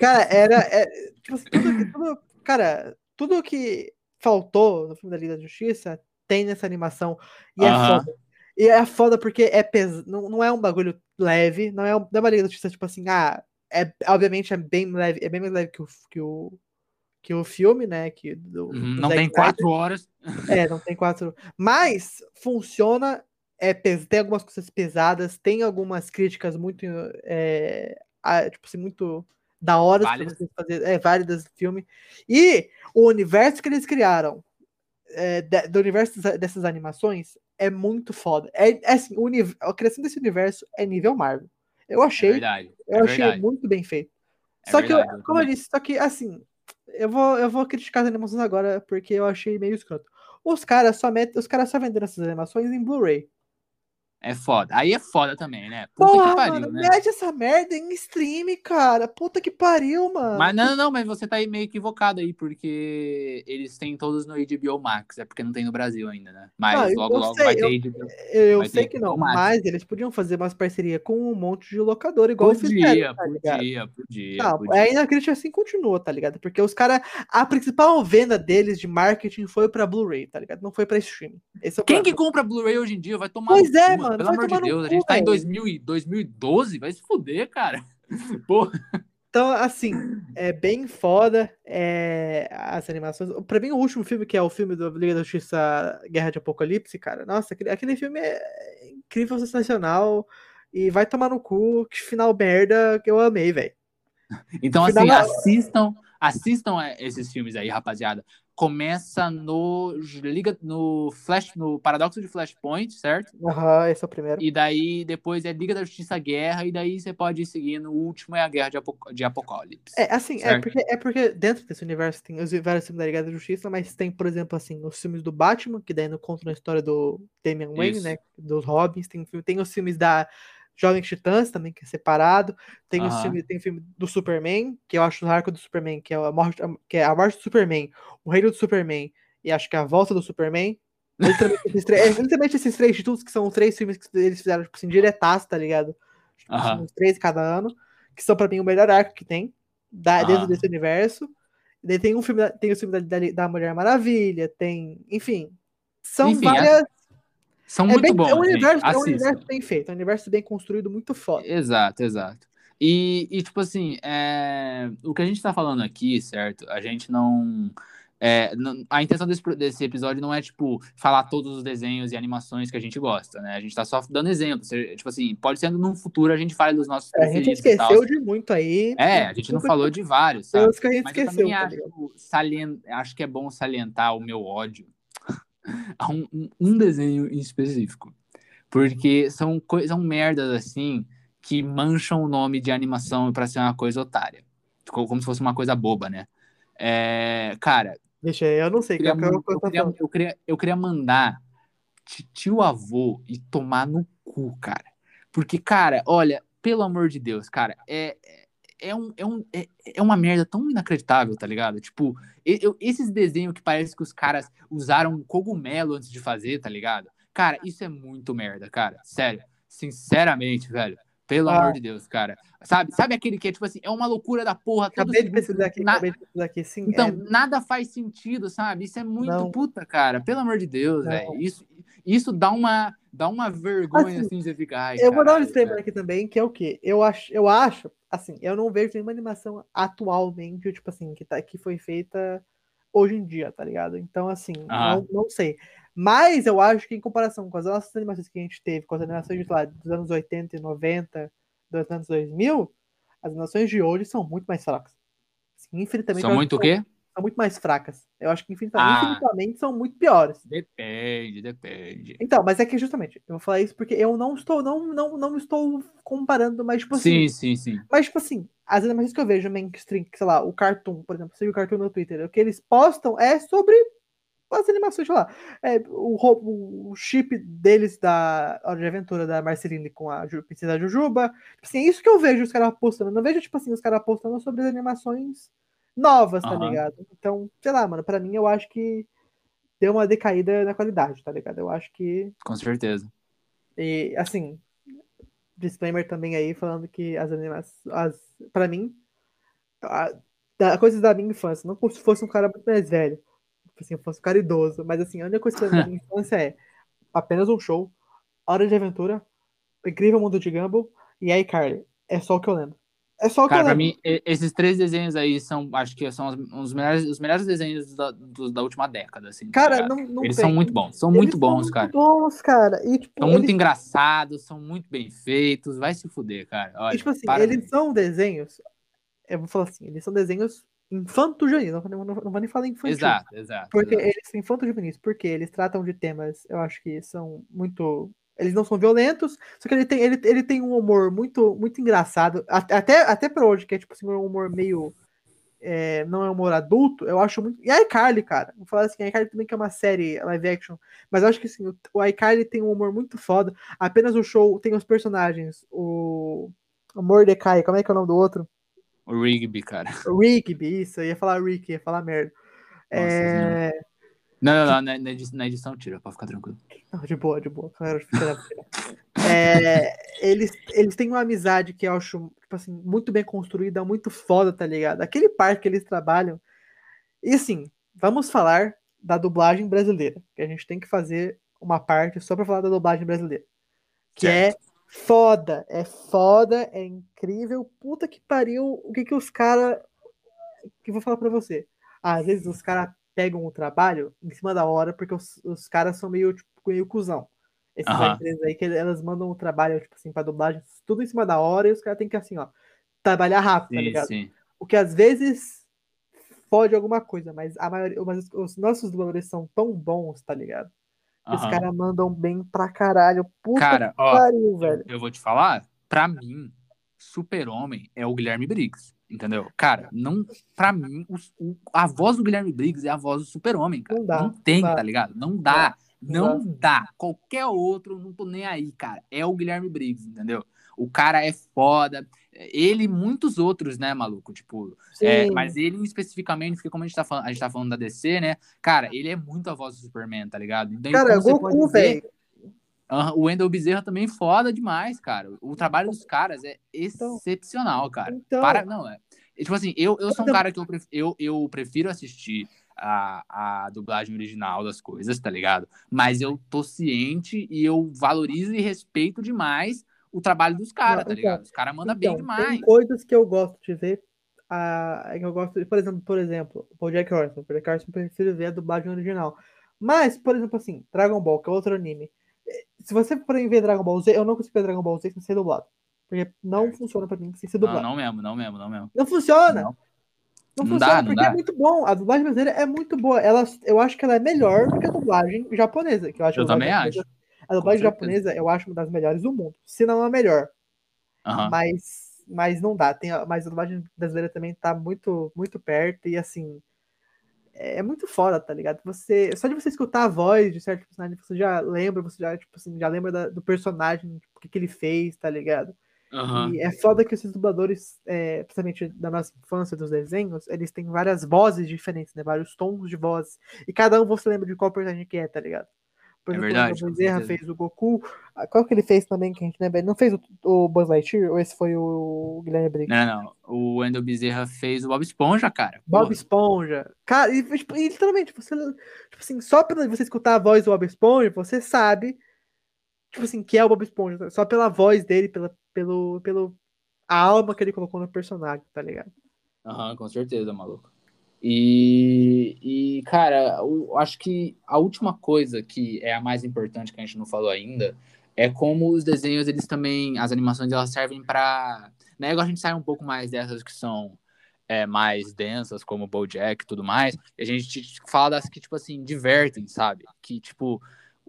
Cara, era. É, tipo assim, tudo, tudo, cara, tudo que faltou no filme da Liga da Justiça tem nessa animação. E uh -huh. é foda. E é foda porque é pes... não, não é um bagulho leve, não é, um, não é uma Liga da Justiça, tipo assim, ah, é, obviamente é bem leve, é bem mais leve que o, que o, que o filme, né? Que do, uhum, não tem quatro horas. <laughs> É, não tem quatro. Mas funciona. É, tem algumas coisas pesadas, tem algumas críticas muito. É, tipo assim, muito da hora para vocês fazer. É, válidas do filme. E o universo que eles criaram. É, do universo dessas animações é muito foda. É, é assim, o, a criação desse universo é nível Marvel. Eu achei. É verdade, eu achei verdade. muito bem feito. É só verdade, que, eu, como eu disse, só que assim, eu vou, eu vou criticar as animações agora, porque eu achei meio escroto. Os caras só metem, os caras só venderam essas animações em Blu-ray. É foda. Aí é foda também, né? Puta Porra, que pariu, mano, né? mete essa merda em stream, cara. Puta que pariu, mano. Mas não, não, mas você tá aí meio equivocado aí, porque eles têm todos no HBO Max. É porque não tem no Brasil ainda, né? Mas logo, logo sei, vai ter HBO. Eu, vai sei ter que não, mas eles podiam fazer umas parcerias com um monte de locador, igual podia, fizeram, tá podia, podia, não, podia. Ainda a crítica assim continua, tá ligado? Porque os caras, a principal venda deles de marketing foi pra Blu-ray, tá ligado? Não foi pra streaming. É Quem que compra Blu-ray hoje em dia vai tomar Pois é, mano. Pelo amor de Deus, a gente tá em 2000 2012, vai se fuder, cara. <laughs> Porra. Então, assim, é bem foda é, as animações. Pra mim, o último filme, que é o filme do Liga da Justiça Guerra de Apocalipse, cara, nossa, aquele, aquele filme é incrível, sensacional. E vai tomar no cu, que final merda que eu amei, velho. Então, assim, assistam, assistam esses filmes aí, rapaziada começa no liga no Flash no paradoxo de Flashpoint, certo? Aham, uhum, esse é o primeiro. E daí depois é Liga da Justiça Guerra e daí você pode ir seguindo. O último é a Guerra de, Apoc de Apocalipse. É assim, é porque, é porque dentro desse universo tem os vários filmes da Liga da Justiça, mas tem, por exemplo, assim, os filmes do Batman, que daí não contam a história do Damian Wayne, Isso. né? Dos Robins, tem, tem os filmes da Jovens Titãs também, que é separado. Tem, o filme, tem o filme do Superman, que eu acho o arco do Superman, que é a morte, que é a morte do Superman, o reino do Superman, e acho que é a volta do Superman. Literalmente esses, três, é, literalmente esses três títulos, que são três filmes que eles fizeram, tipo assim, diretaço, tá ligado? Tipo. Uns três cada ano, que são pra mim o melhor arco que tem, da, dentro desse universo. E daí tem um filme, tem o filme da, da Mulher Maravilha, tem, enfim. São enfim, várias. É são é muito bem, bons. É um, universo, é um universo bem feito, é um universo bem construído, muito foda. Exato, exato. E, e tipo assim, é... o que a gente tá falando aqui, certo? A gente não. É, a intenção desse, desse episódio não é, tipo, falar todos os desenhos e animações que a gente gosta, né? A gente tá só dando exemplos. Tipo assim, pode ser no futuro a gente fale dos nossos é, A gente esqueceu de muito aí. É, a gente não falou de vários, sabe? que a gente Mas esqueceu. Eu também tá acho, salient... acho que é bom salientar o meu ódio <laughs> a um, um desenho em específico. Porque são, são merdas assim que mancham o nome de animação para ser uma coisa otária. Como se fosse uma coisa boba, né? É, cara. Deixa aí, eu não sei. Eu queria, eu, eu, queria, eu, queria, eu queria mandar tio avô e tomar no cu, cara. Porque, cara, olha, pelo amor de Deus, cara, é, é, um, é, um, é, é uma merda tão inacreditável, tá ligado? Tipo, eu, esses desenhos que parece que os caras usaram cogumelo antes de fazer, tá ligado? Cara, isso é muito merda, cara. Sério. Sinceramente, velho. Pelo ah. amor de Deus, cara. Sabe, sabe aquele que é tipo assim, é uma loucura da porra. Acabei de pesquisar aqui, na... acabei de pesquisar aqui, sim. Então, é... nada faz sentido, sabe? Isso é muito Não. puta, cara. Pelo amor de Deus, velho. Isso, isso dá uma, dá uma vergonha, assim, assim de ficar. eu vou dar um disclaimer aqui também, que é o quê? Eu acho, eu acho, assim, eu não vejo nenhuma animação atualmente, tipo assim, que, tá, que foi feita hoje em dia, tá ligado? Então, assim, ah. não, não sei. Mas eu acho que em comparação com as nossas animações que a gente teve, com as animações de, lá, dos anos 80 e 90, dos anos 2000, as animações de hoje são muito mais fracas. Assim, infinitamente. São muito o quê? são muito mais fracas. Eu acho que infinitamente, ah, infinitamente são muito piores. Depende, depende. Então, mas é que justamente, eu vou falar isso porque eu não estou, não, não, não estou comparando, mas tipo assim. Sim, sim, sim. Mas tipo assim, as animações que eu vejo mainstream, sei lá, o Cartoon, por exemplo, seja o Cartoon no Twitter, o que eles postam é sobre as animações, sei lá, é, o, o chip deles da Hora de Aventura da Marceline com a Princesa Jujuba. Tipo assim, é isso que eu vejo os caras postando. Eu não vejo, tipo assim, os caras postando sobre as animações novas, tá uhum. ligado? Então, sei lá, mano, pra mim eu acho que deu uma decaída na qualidade, tá ligado? Eu acho que. Com certeza. E, assim, disclaimer também aí, falando que as animações. As, pra mim, a, coisas da minha infância, não como se fosse um cara muito mais velho, tipo assim, fosse um cara idoso, mas assim, a única coisa da minha <laughs> infância é apenas um show, Hora de Aventura, Incrível Mundo de Gumball e aí, Carly. É só o que eu lembro. É só Cara, pra mim, esses três desenhos aí são, acho que são os melhores, os melhores desenhos da, do, da última década, assim. Cara, tá não, não Eles tem. são muito bons, são Eles muito bons, são cara. Muito bons, cara. E, tipo, são eles... muito engraçados, são muito bem feitos, vai se fuder, cara. Olha, e, tipo assim, eles são desenhos, eu vou falar assim, eles são desenhos infanto-juvenis, não, não, não vou nem falar infantil. Exato, exato. Porque exato. eles são infanto-juvenis, porque eles tratam de temas, eu acho que são muito eles não são violentos, só que ele tem, ele, ele tem um humor muito muito engraçado, até, até pra hoje, que é tipo assim, um humor meio. É, não é um humor adulto, eu acho muito. E a iCarly, cara, vou falar assim, a iCarly também que é uma série live action, mas eu acho que assim, o, o iCarly tem um humor muito foda. Apenas o show tem os personagens, o, o Mordecai, como é que é o nome do outro? O Rigby, cara. O Rigby, isso, eu ia falar Rick, ia falar merda. Nossa, é... Não, não, não, na edição, na edição tira, pode ficar tranquilo. Não, de boa, de boa. é, eles, eles têm uma amizade que eu acho, tipo assim, muito bem construída, muito foda, tá ligado? Aquele parque que eles trabalham. E assim, vamos falar da dublagem brasileira, que a gente tem que fazer uma parte só pra falar da dublagem brasileira. Que é certo. é foda, é foda, é incrível. Puta que pariu, o que que os caras. Que eu vou falar pra você. Às vezes os caras pegam o trabalho em cima da hora, porque os, os caras são meio, tipo, meio cuzão. Essas Aham. empresas aí, que elas mandam o trabalho, tipo assim, pra dublagem, tudo em cima da hora, e os caras têm que, assim, ó, trabalhar rápido, tá Sim, ligado? sim. O que às vezes fode alguma coisa, mas a maioria, mas os- os nossos dubladores são tão bons, tá ligado? Que Os caras mandam bem pra caralho. Puta Cara, que ó, pariu, Eu, velho. eu vou te falar, pra mim, super-homem é o Guilherme Briggs, entendeu? Cara, não, pra mim, os- o- a voz do Guilherme Briggs é a voz do super-homem, cara. Não dá, Não tem, dá. tá ligado? Não dá. Não Não dá. Qualquer outro, não tô nem aí, cara. É o Guilherme Briggs, entendeu? O cara é foda. Ele e muitos outros, né, maluco? Tipo, é, mas ele especificamente, porque como a gente, tá falando, a gente tá falando da DC, né? Cara, ele é muito a voz do Superman, tá ligado? Então, Cara, Goku, velho. O Wendell Bezerra também foda demais, cara. O trabalho dos caras é Então- excepcional, cara. Então, Para, não, é. é Tipo assim, eu, eu sou um Então- cara que eu, pref- eu, eu prefiro assistir a, a dublagem original das coisas, tá ligado? Mas eu tô ciente e eu valorizo e respeito demais o trabalho dos caras, tá então- ligado? Os caras mandam bem então, demais. tem coisas que eu gosto de ver. ah, que eu gosto de, por exemplo, por exemplo, o Jack Horton. O Jack Horton eu prefiro ver a dublagem original. Mas, por exemplo, assim, Dragon Ball, que é outro anime. Se você for ver Dragon Ball Z, eu não consigo ver Dragon Ball Z sem ser dublado. Porque não Certo. funciona pra mim sem ser Não, dublado. não mesmo, não mesmo, não mesmo. Não funciona. Não. Não, Não funciona dá, não porque dá. é muito bom. A dublagem brasileira é muito boa. Ela, eu acho que ela é melhor do que a dublagem japonesa. Que eu acho Eu também acho. A dublagem japonesa eu acho uma das melhores do mundo. Se não a melhor. Aham. Mas, mas não dá. Tem, mas a dublagem brasileira também tá muito, muito perto. E assim. É muito foda, tá ligado? Você, só de você escutar a voz de certo personagem, você já lembra, você já, tipo assim, já lembra da- do personagem, tipo, o que, que ele fez, tá ligado? Aham. E é foda que esses dubladores, é, principalmente da nossa infância dos desenhos, eles têm várias vozes diferentes, né? Vários tons de voz. E cada um você lembra de qual personagem que é, tá ligado? Por É exemplo, verdade, o Bezerra fez o Goku. Qual que ele fez também que a gente lembra? Ele não fez o, o Buzz Lightyear ou esse foi o Guilherme Briggs? Não, não. O Wendell Bezerra fez o Bob Esponja, cara. Bob Porra. Esponja. Cara, e, tipo, e literalmente, você, tipo assim, só pela você escutar a voz do Bob Esponja, você sabe, tipo assim, que é o Bob Esponja. Só pela voz dele, pela, pelo, pelo a alma que ele colocou no personagem, tá ligado? Aham, com certeza, maluco. E, e, cara, eu acho que a última coisa que é a mais importante que a gente não falou ainda é como os desenhos, eles também, as animações, elas servem pra. Né, agora a gente sai um pouco mais dessas que são é, mais densas, como Bojack e tudo mais, a gente fala das que, tipo assim, divertem, sabe? Que, tipo,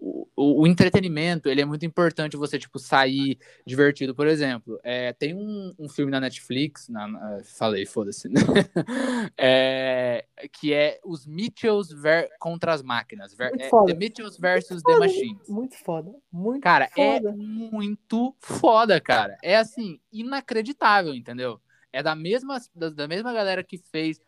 o, o, o entretenimento, ele é muito importante você, tipo, sair divertido. Por exemplo, é, tem um, um filme na Netflix, na, na- falei, foda-se, né? <laughs> É, que é os Mitchells ver- contra as máquinas. ver- é. The Mitchells versus The Machines. Muito foda. Muito Cara, é foda. muito foda, cara. É assim, inacreditável, entendeu? É da mesma, da, da mesma galera que fez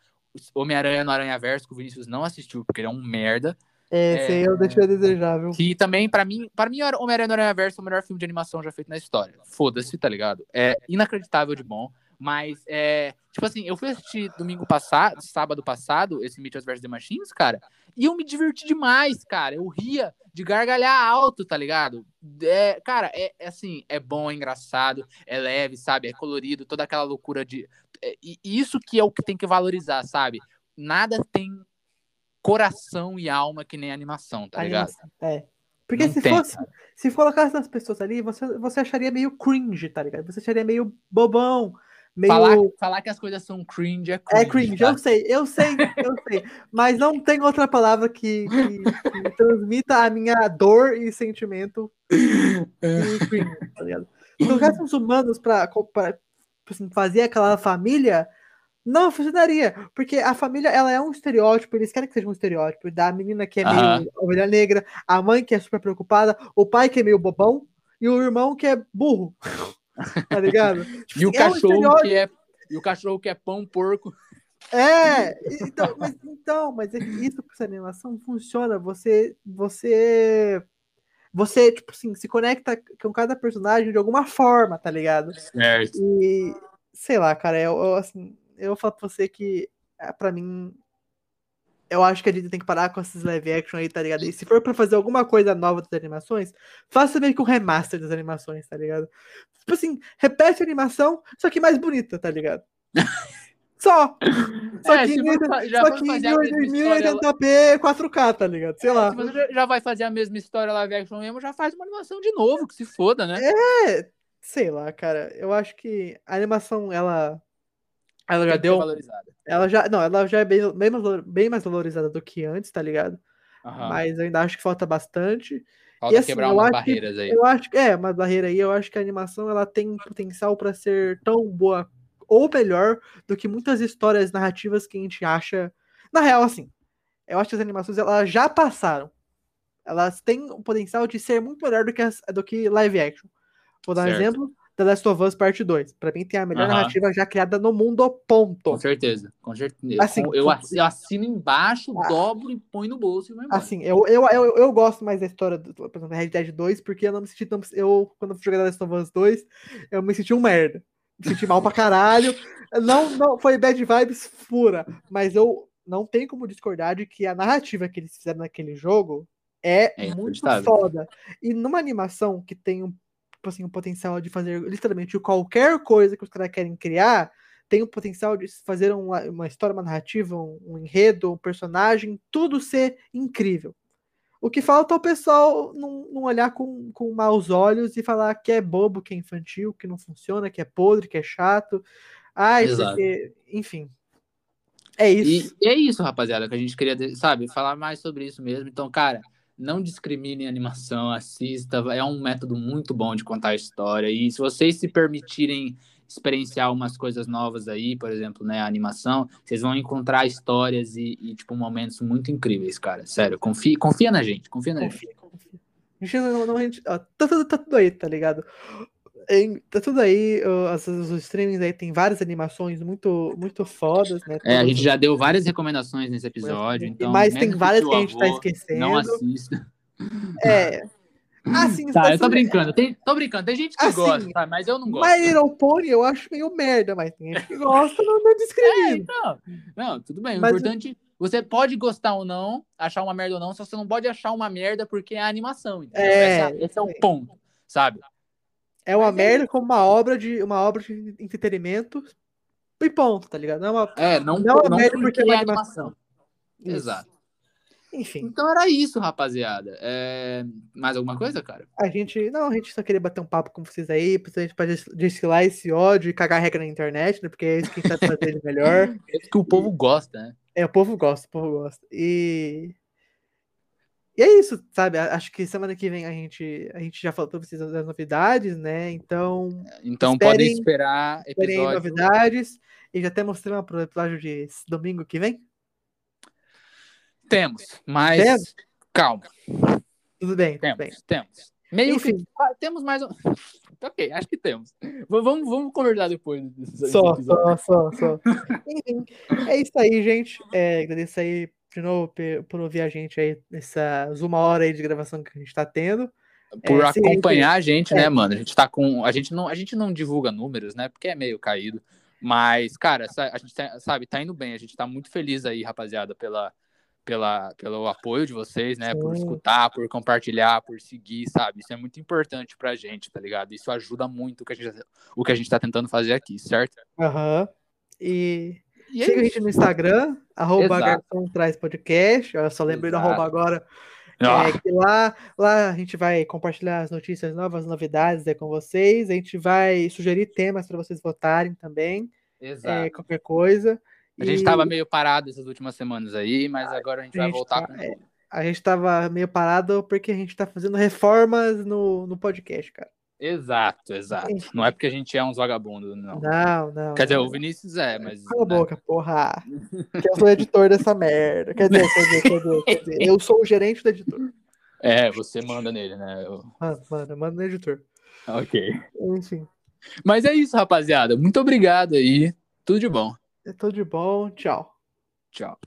Homem-Aranha no Aranha Verso, que o Vinícius não assistiu, porque ele é um merda. É, é, esse aí eu deixei a desejar, viu? Que também, pra mim, para mim, Homem-Aranha no Aranha Verso é o melhor filme de animação já feito na história. Foda-se, tá ligado? É inacreditável de bom. Mas, é, tipo assim, eu fui assistir domingo passado, sábado passado, esse Mitchells vs. The Machines, cara, e eu me diverti demais, cara. Eu ria de gargalhar alto, tá ligado? É, cara, é, é assim, é bom, é engraçado, é leve, sabe? É colorido, toda aquela loucura de. é, e isso que é o que tem que valorizar, sabe? Nada tem coração e alma que nem animação, tá ligado? Animação, É. Porque Não se tem, fosse, se colocasse as pessoas ali, você, você acharia meio cringe, tá ligado? Você acharia meio bobão, meio. Falar, falar que as coisas são cringe é cringe. É cringe, tá? eu sei, eu sei, eu <laughs> sei. Mas não tem outra palavra que, que- que transmita a minha dor e sentimento e cringe, tá ligado? Se colocasse uns humanos pra, pra assim, fazer aquela família, não funcionaria. Porque a família, ela é um estereótipo, eles querem que seja um estereótipo. Da menina que é meio ovelha negra, a mãe que é super preocupada, o pai que é meio bobão e o irmão que é burro. <laughs> Tá ligado? Tipo E o assim, é um cachorro estereótipo. que é. E o cachorro que é pão, porco. É, então, mas, então, mas é que isso essa animação funciona. Você, você, você, tipo assim, se conecta com cada personagem de alguma forma, tá ligado? Certo. E, sei lá, cara, eu, eu, assim, eu falo pra você que, é, pra mim, eu acho que a Disney tem que parar com esses live action aí, tá ligado? E se for pra fazer alguma coisa nova das animações, faça meio que um remaster das animações, tá ligado? Tipo assim, repete a animação, só que mais bonita, tá ligado? <laughs> Só. Só É, que, em- for fa- já só for que em fazer a mesma história 1080p 4K, tá ligado? Sei lá. Se você já vai fazer a mesma história live action mesmo, já faz uma animação de novo, que se foda, né? É, sei lá, cara. Eu acho que a animação, ela. Ela já deu. Ela já. Não, ela já é bem, bem, mais, bem mais valorizada do que antes, tá ligado? Aham. Mas ainda acho que falta bastante. Falta e assim, quebrar umas acho que- barreiras aí. Eu acho que é uma barreira aí. Eu acho que a animação ela tem potencial pra ser tão boa ou melhor do que muitas histórias narrativas que a gente acha. Na real, assim, eu acho que as animações elas já passaram. Elas têm o potencial de ser muito melhor do que, as- do que live action. Vou dar um Certo. exemplo: The Last of Us Parte 2. Pra mim, tem a melhor Aham. narrativa já criada no mundo, ponto. Com certeza, com certeza. Assim, eu, eu assino embaixo, Ah. dobro e põe no bolso e vai embora. Assim, eu, eu, eu, eu gosto mais da história do, por exemplo, Red Dead 2, porque eu não me senti tão. Eu, quando eu fui jogar The Last of Us 2, eu me senti um merda. Me senti mal pra caralho. <laughs> Não, não, foi bad vibes pura. Mas eu não tenho como discordar de que a narrativa que eles fizeram naquele jogo é, É muito foda. E numa animação que tem um, tipo assim, um potencial de fazer literalmente qualquer coisa que os caras querem criar, tem o potencial de fazer uma, uma história, uma narrativa, um, um enredo, um personagem, tudo ser incrível. O que falta é o pessoal não, não olhar com, com maus olhos e falar que é bobo, que é infantil, que não funciona, que é podre, que é chato. Ai, Exato. porque. Enfim. É isso. E, e é isso, rapaziada, que a gente queria, sabe, falar mais sobre isso mesmo. Então, cara, não discrimine animação, assista. É um método muito bom de contar a história. E se vocês se permitirem experienciar umas coisas novas aí, por exemplo, né, a animação, vocês vão encontrar histórias e, e, tipo, momentos muito incríveis, cara. Sério, confia, confia na gente, confia na gente. Confia, confia. Gente não, não- a gente- ó, tá, tudo, tá tudo aí, tá ligado? Em- tá tudo aí, os, os streamings aí tem várias animações muito, muito fodas, né? É, a gente já deu várias recomendações nesse episódio, então... Mas tem menos várias que a gente tá esquecendo. Não assista. É. <laughs> Assim, Tá, eu tô sobre- brincando. Tem, tô brincando. Tem gente que Assim, gosta, tá? mas eu não gosto. My Little Pony eu acho meio merda, mas tem gente que gosta, não, não discrimina. Não, não, tudo bem. O Mas- importante, você pode gostar ou não, achar uma merda ou não, só você não pode achar uma merda porque é a animação. É, Essa- esse é o sim. ponto, sabe? É uma Mas é merda como uma obra de uma obra de entretenimento e ponto, tá ligado? Não é uma É, não, Não não, é merda porque porque é uma é animação. Isso. Exato. Enfim, Então era isso, rapaziada. É, Mais alguma coisa, cara? a gente. Não, a gente só queria bater um papo com vocês aí, principalmente pra des- destilar esse ódio e cagar regra na internet, né? Porque é isso que a gente sabe fazer de melhor. <laughs> É isso que o povo gosta, né? É, o povo gosta, o povo gosta. E. E é isso, sabe? Acho que semana que vem a gente, a gente já falou pra vocês das novidades, né? Então, Então Esperem- podem esperar esperem episódio. novidades. E já temos tema pro episódio de domingo que vem? Temos, mas Temos? calma. Tudo bem, tudo Temos, bem. temos. Meio Enfim. que ah, temos mais um. <laughs> ok, acho que temos. Vamos, vamos conversar depois. desse Só, só, só, só. <laughs> Enfim, é isso aí, gente. É, agradeço aí de novo por ouvir a gente aí nessas uma hora aí de gravação que a gente tá tendo. Por É, sim, acompanhar a gente, é. né, mano? A gente tá com. A gente não, a gente não divulga números, né? Porque é meio caído. Mas, cara, a gente tá- sabe, tá indo bem. A gente tá muito feliz aí, rapaziada, pela, pela, pelo apoio de vocês, né? Por Sim. escutar, por compartilhar, por seguir, sabe? Isso é muito importante pra gente, tá ligado? Isso ajuda muito o que a gente, o que a gente tá tentando fazer aqui, certo? Aham. E E é siga a gente no Instagram, arroba. Garçom Traz Podcast. Eu só lembrei do arroba agora. Ah, É, lá, lá a gente vai compartilhar as notícias novas, novidades aí com vocês. A gente vai sugerir temas para vocês votarem também, exato. é, qualquer coisa. A gente E tava meio parado essas últimas semanas aí, mas agora a gente vai gente voltar tá- com é. a gente tava meio parado porque a gente tá fazendo reformas no, no podcast, cara. Exato, exato. Enfim. Não é porque a gente é uns vagabundos, não. Não, não. Quer dizer, não. o Vinícius é, mas. Cala a né? boca, porra. <laughs> Que eu sou editor dessa merda. Quer dizer, quer dizer, quer dizer, quer dizer. Eu sou o gerente do editor. É, você manda nele, né? Eu- Mano, mano, manda no editor. Ok. Enfim, Mas é isso, rapaziada. Muito obrigado aí. Tudo de bom. é tudo de bom. Tchau. Tchau.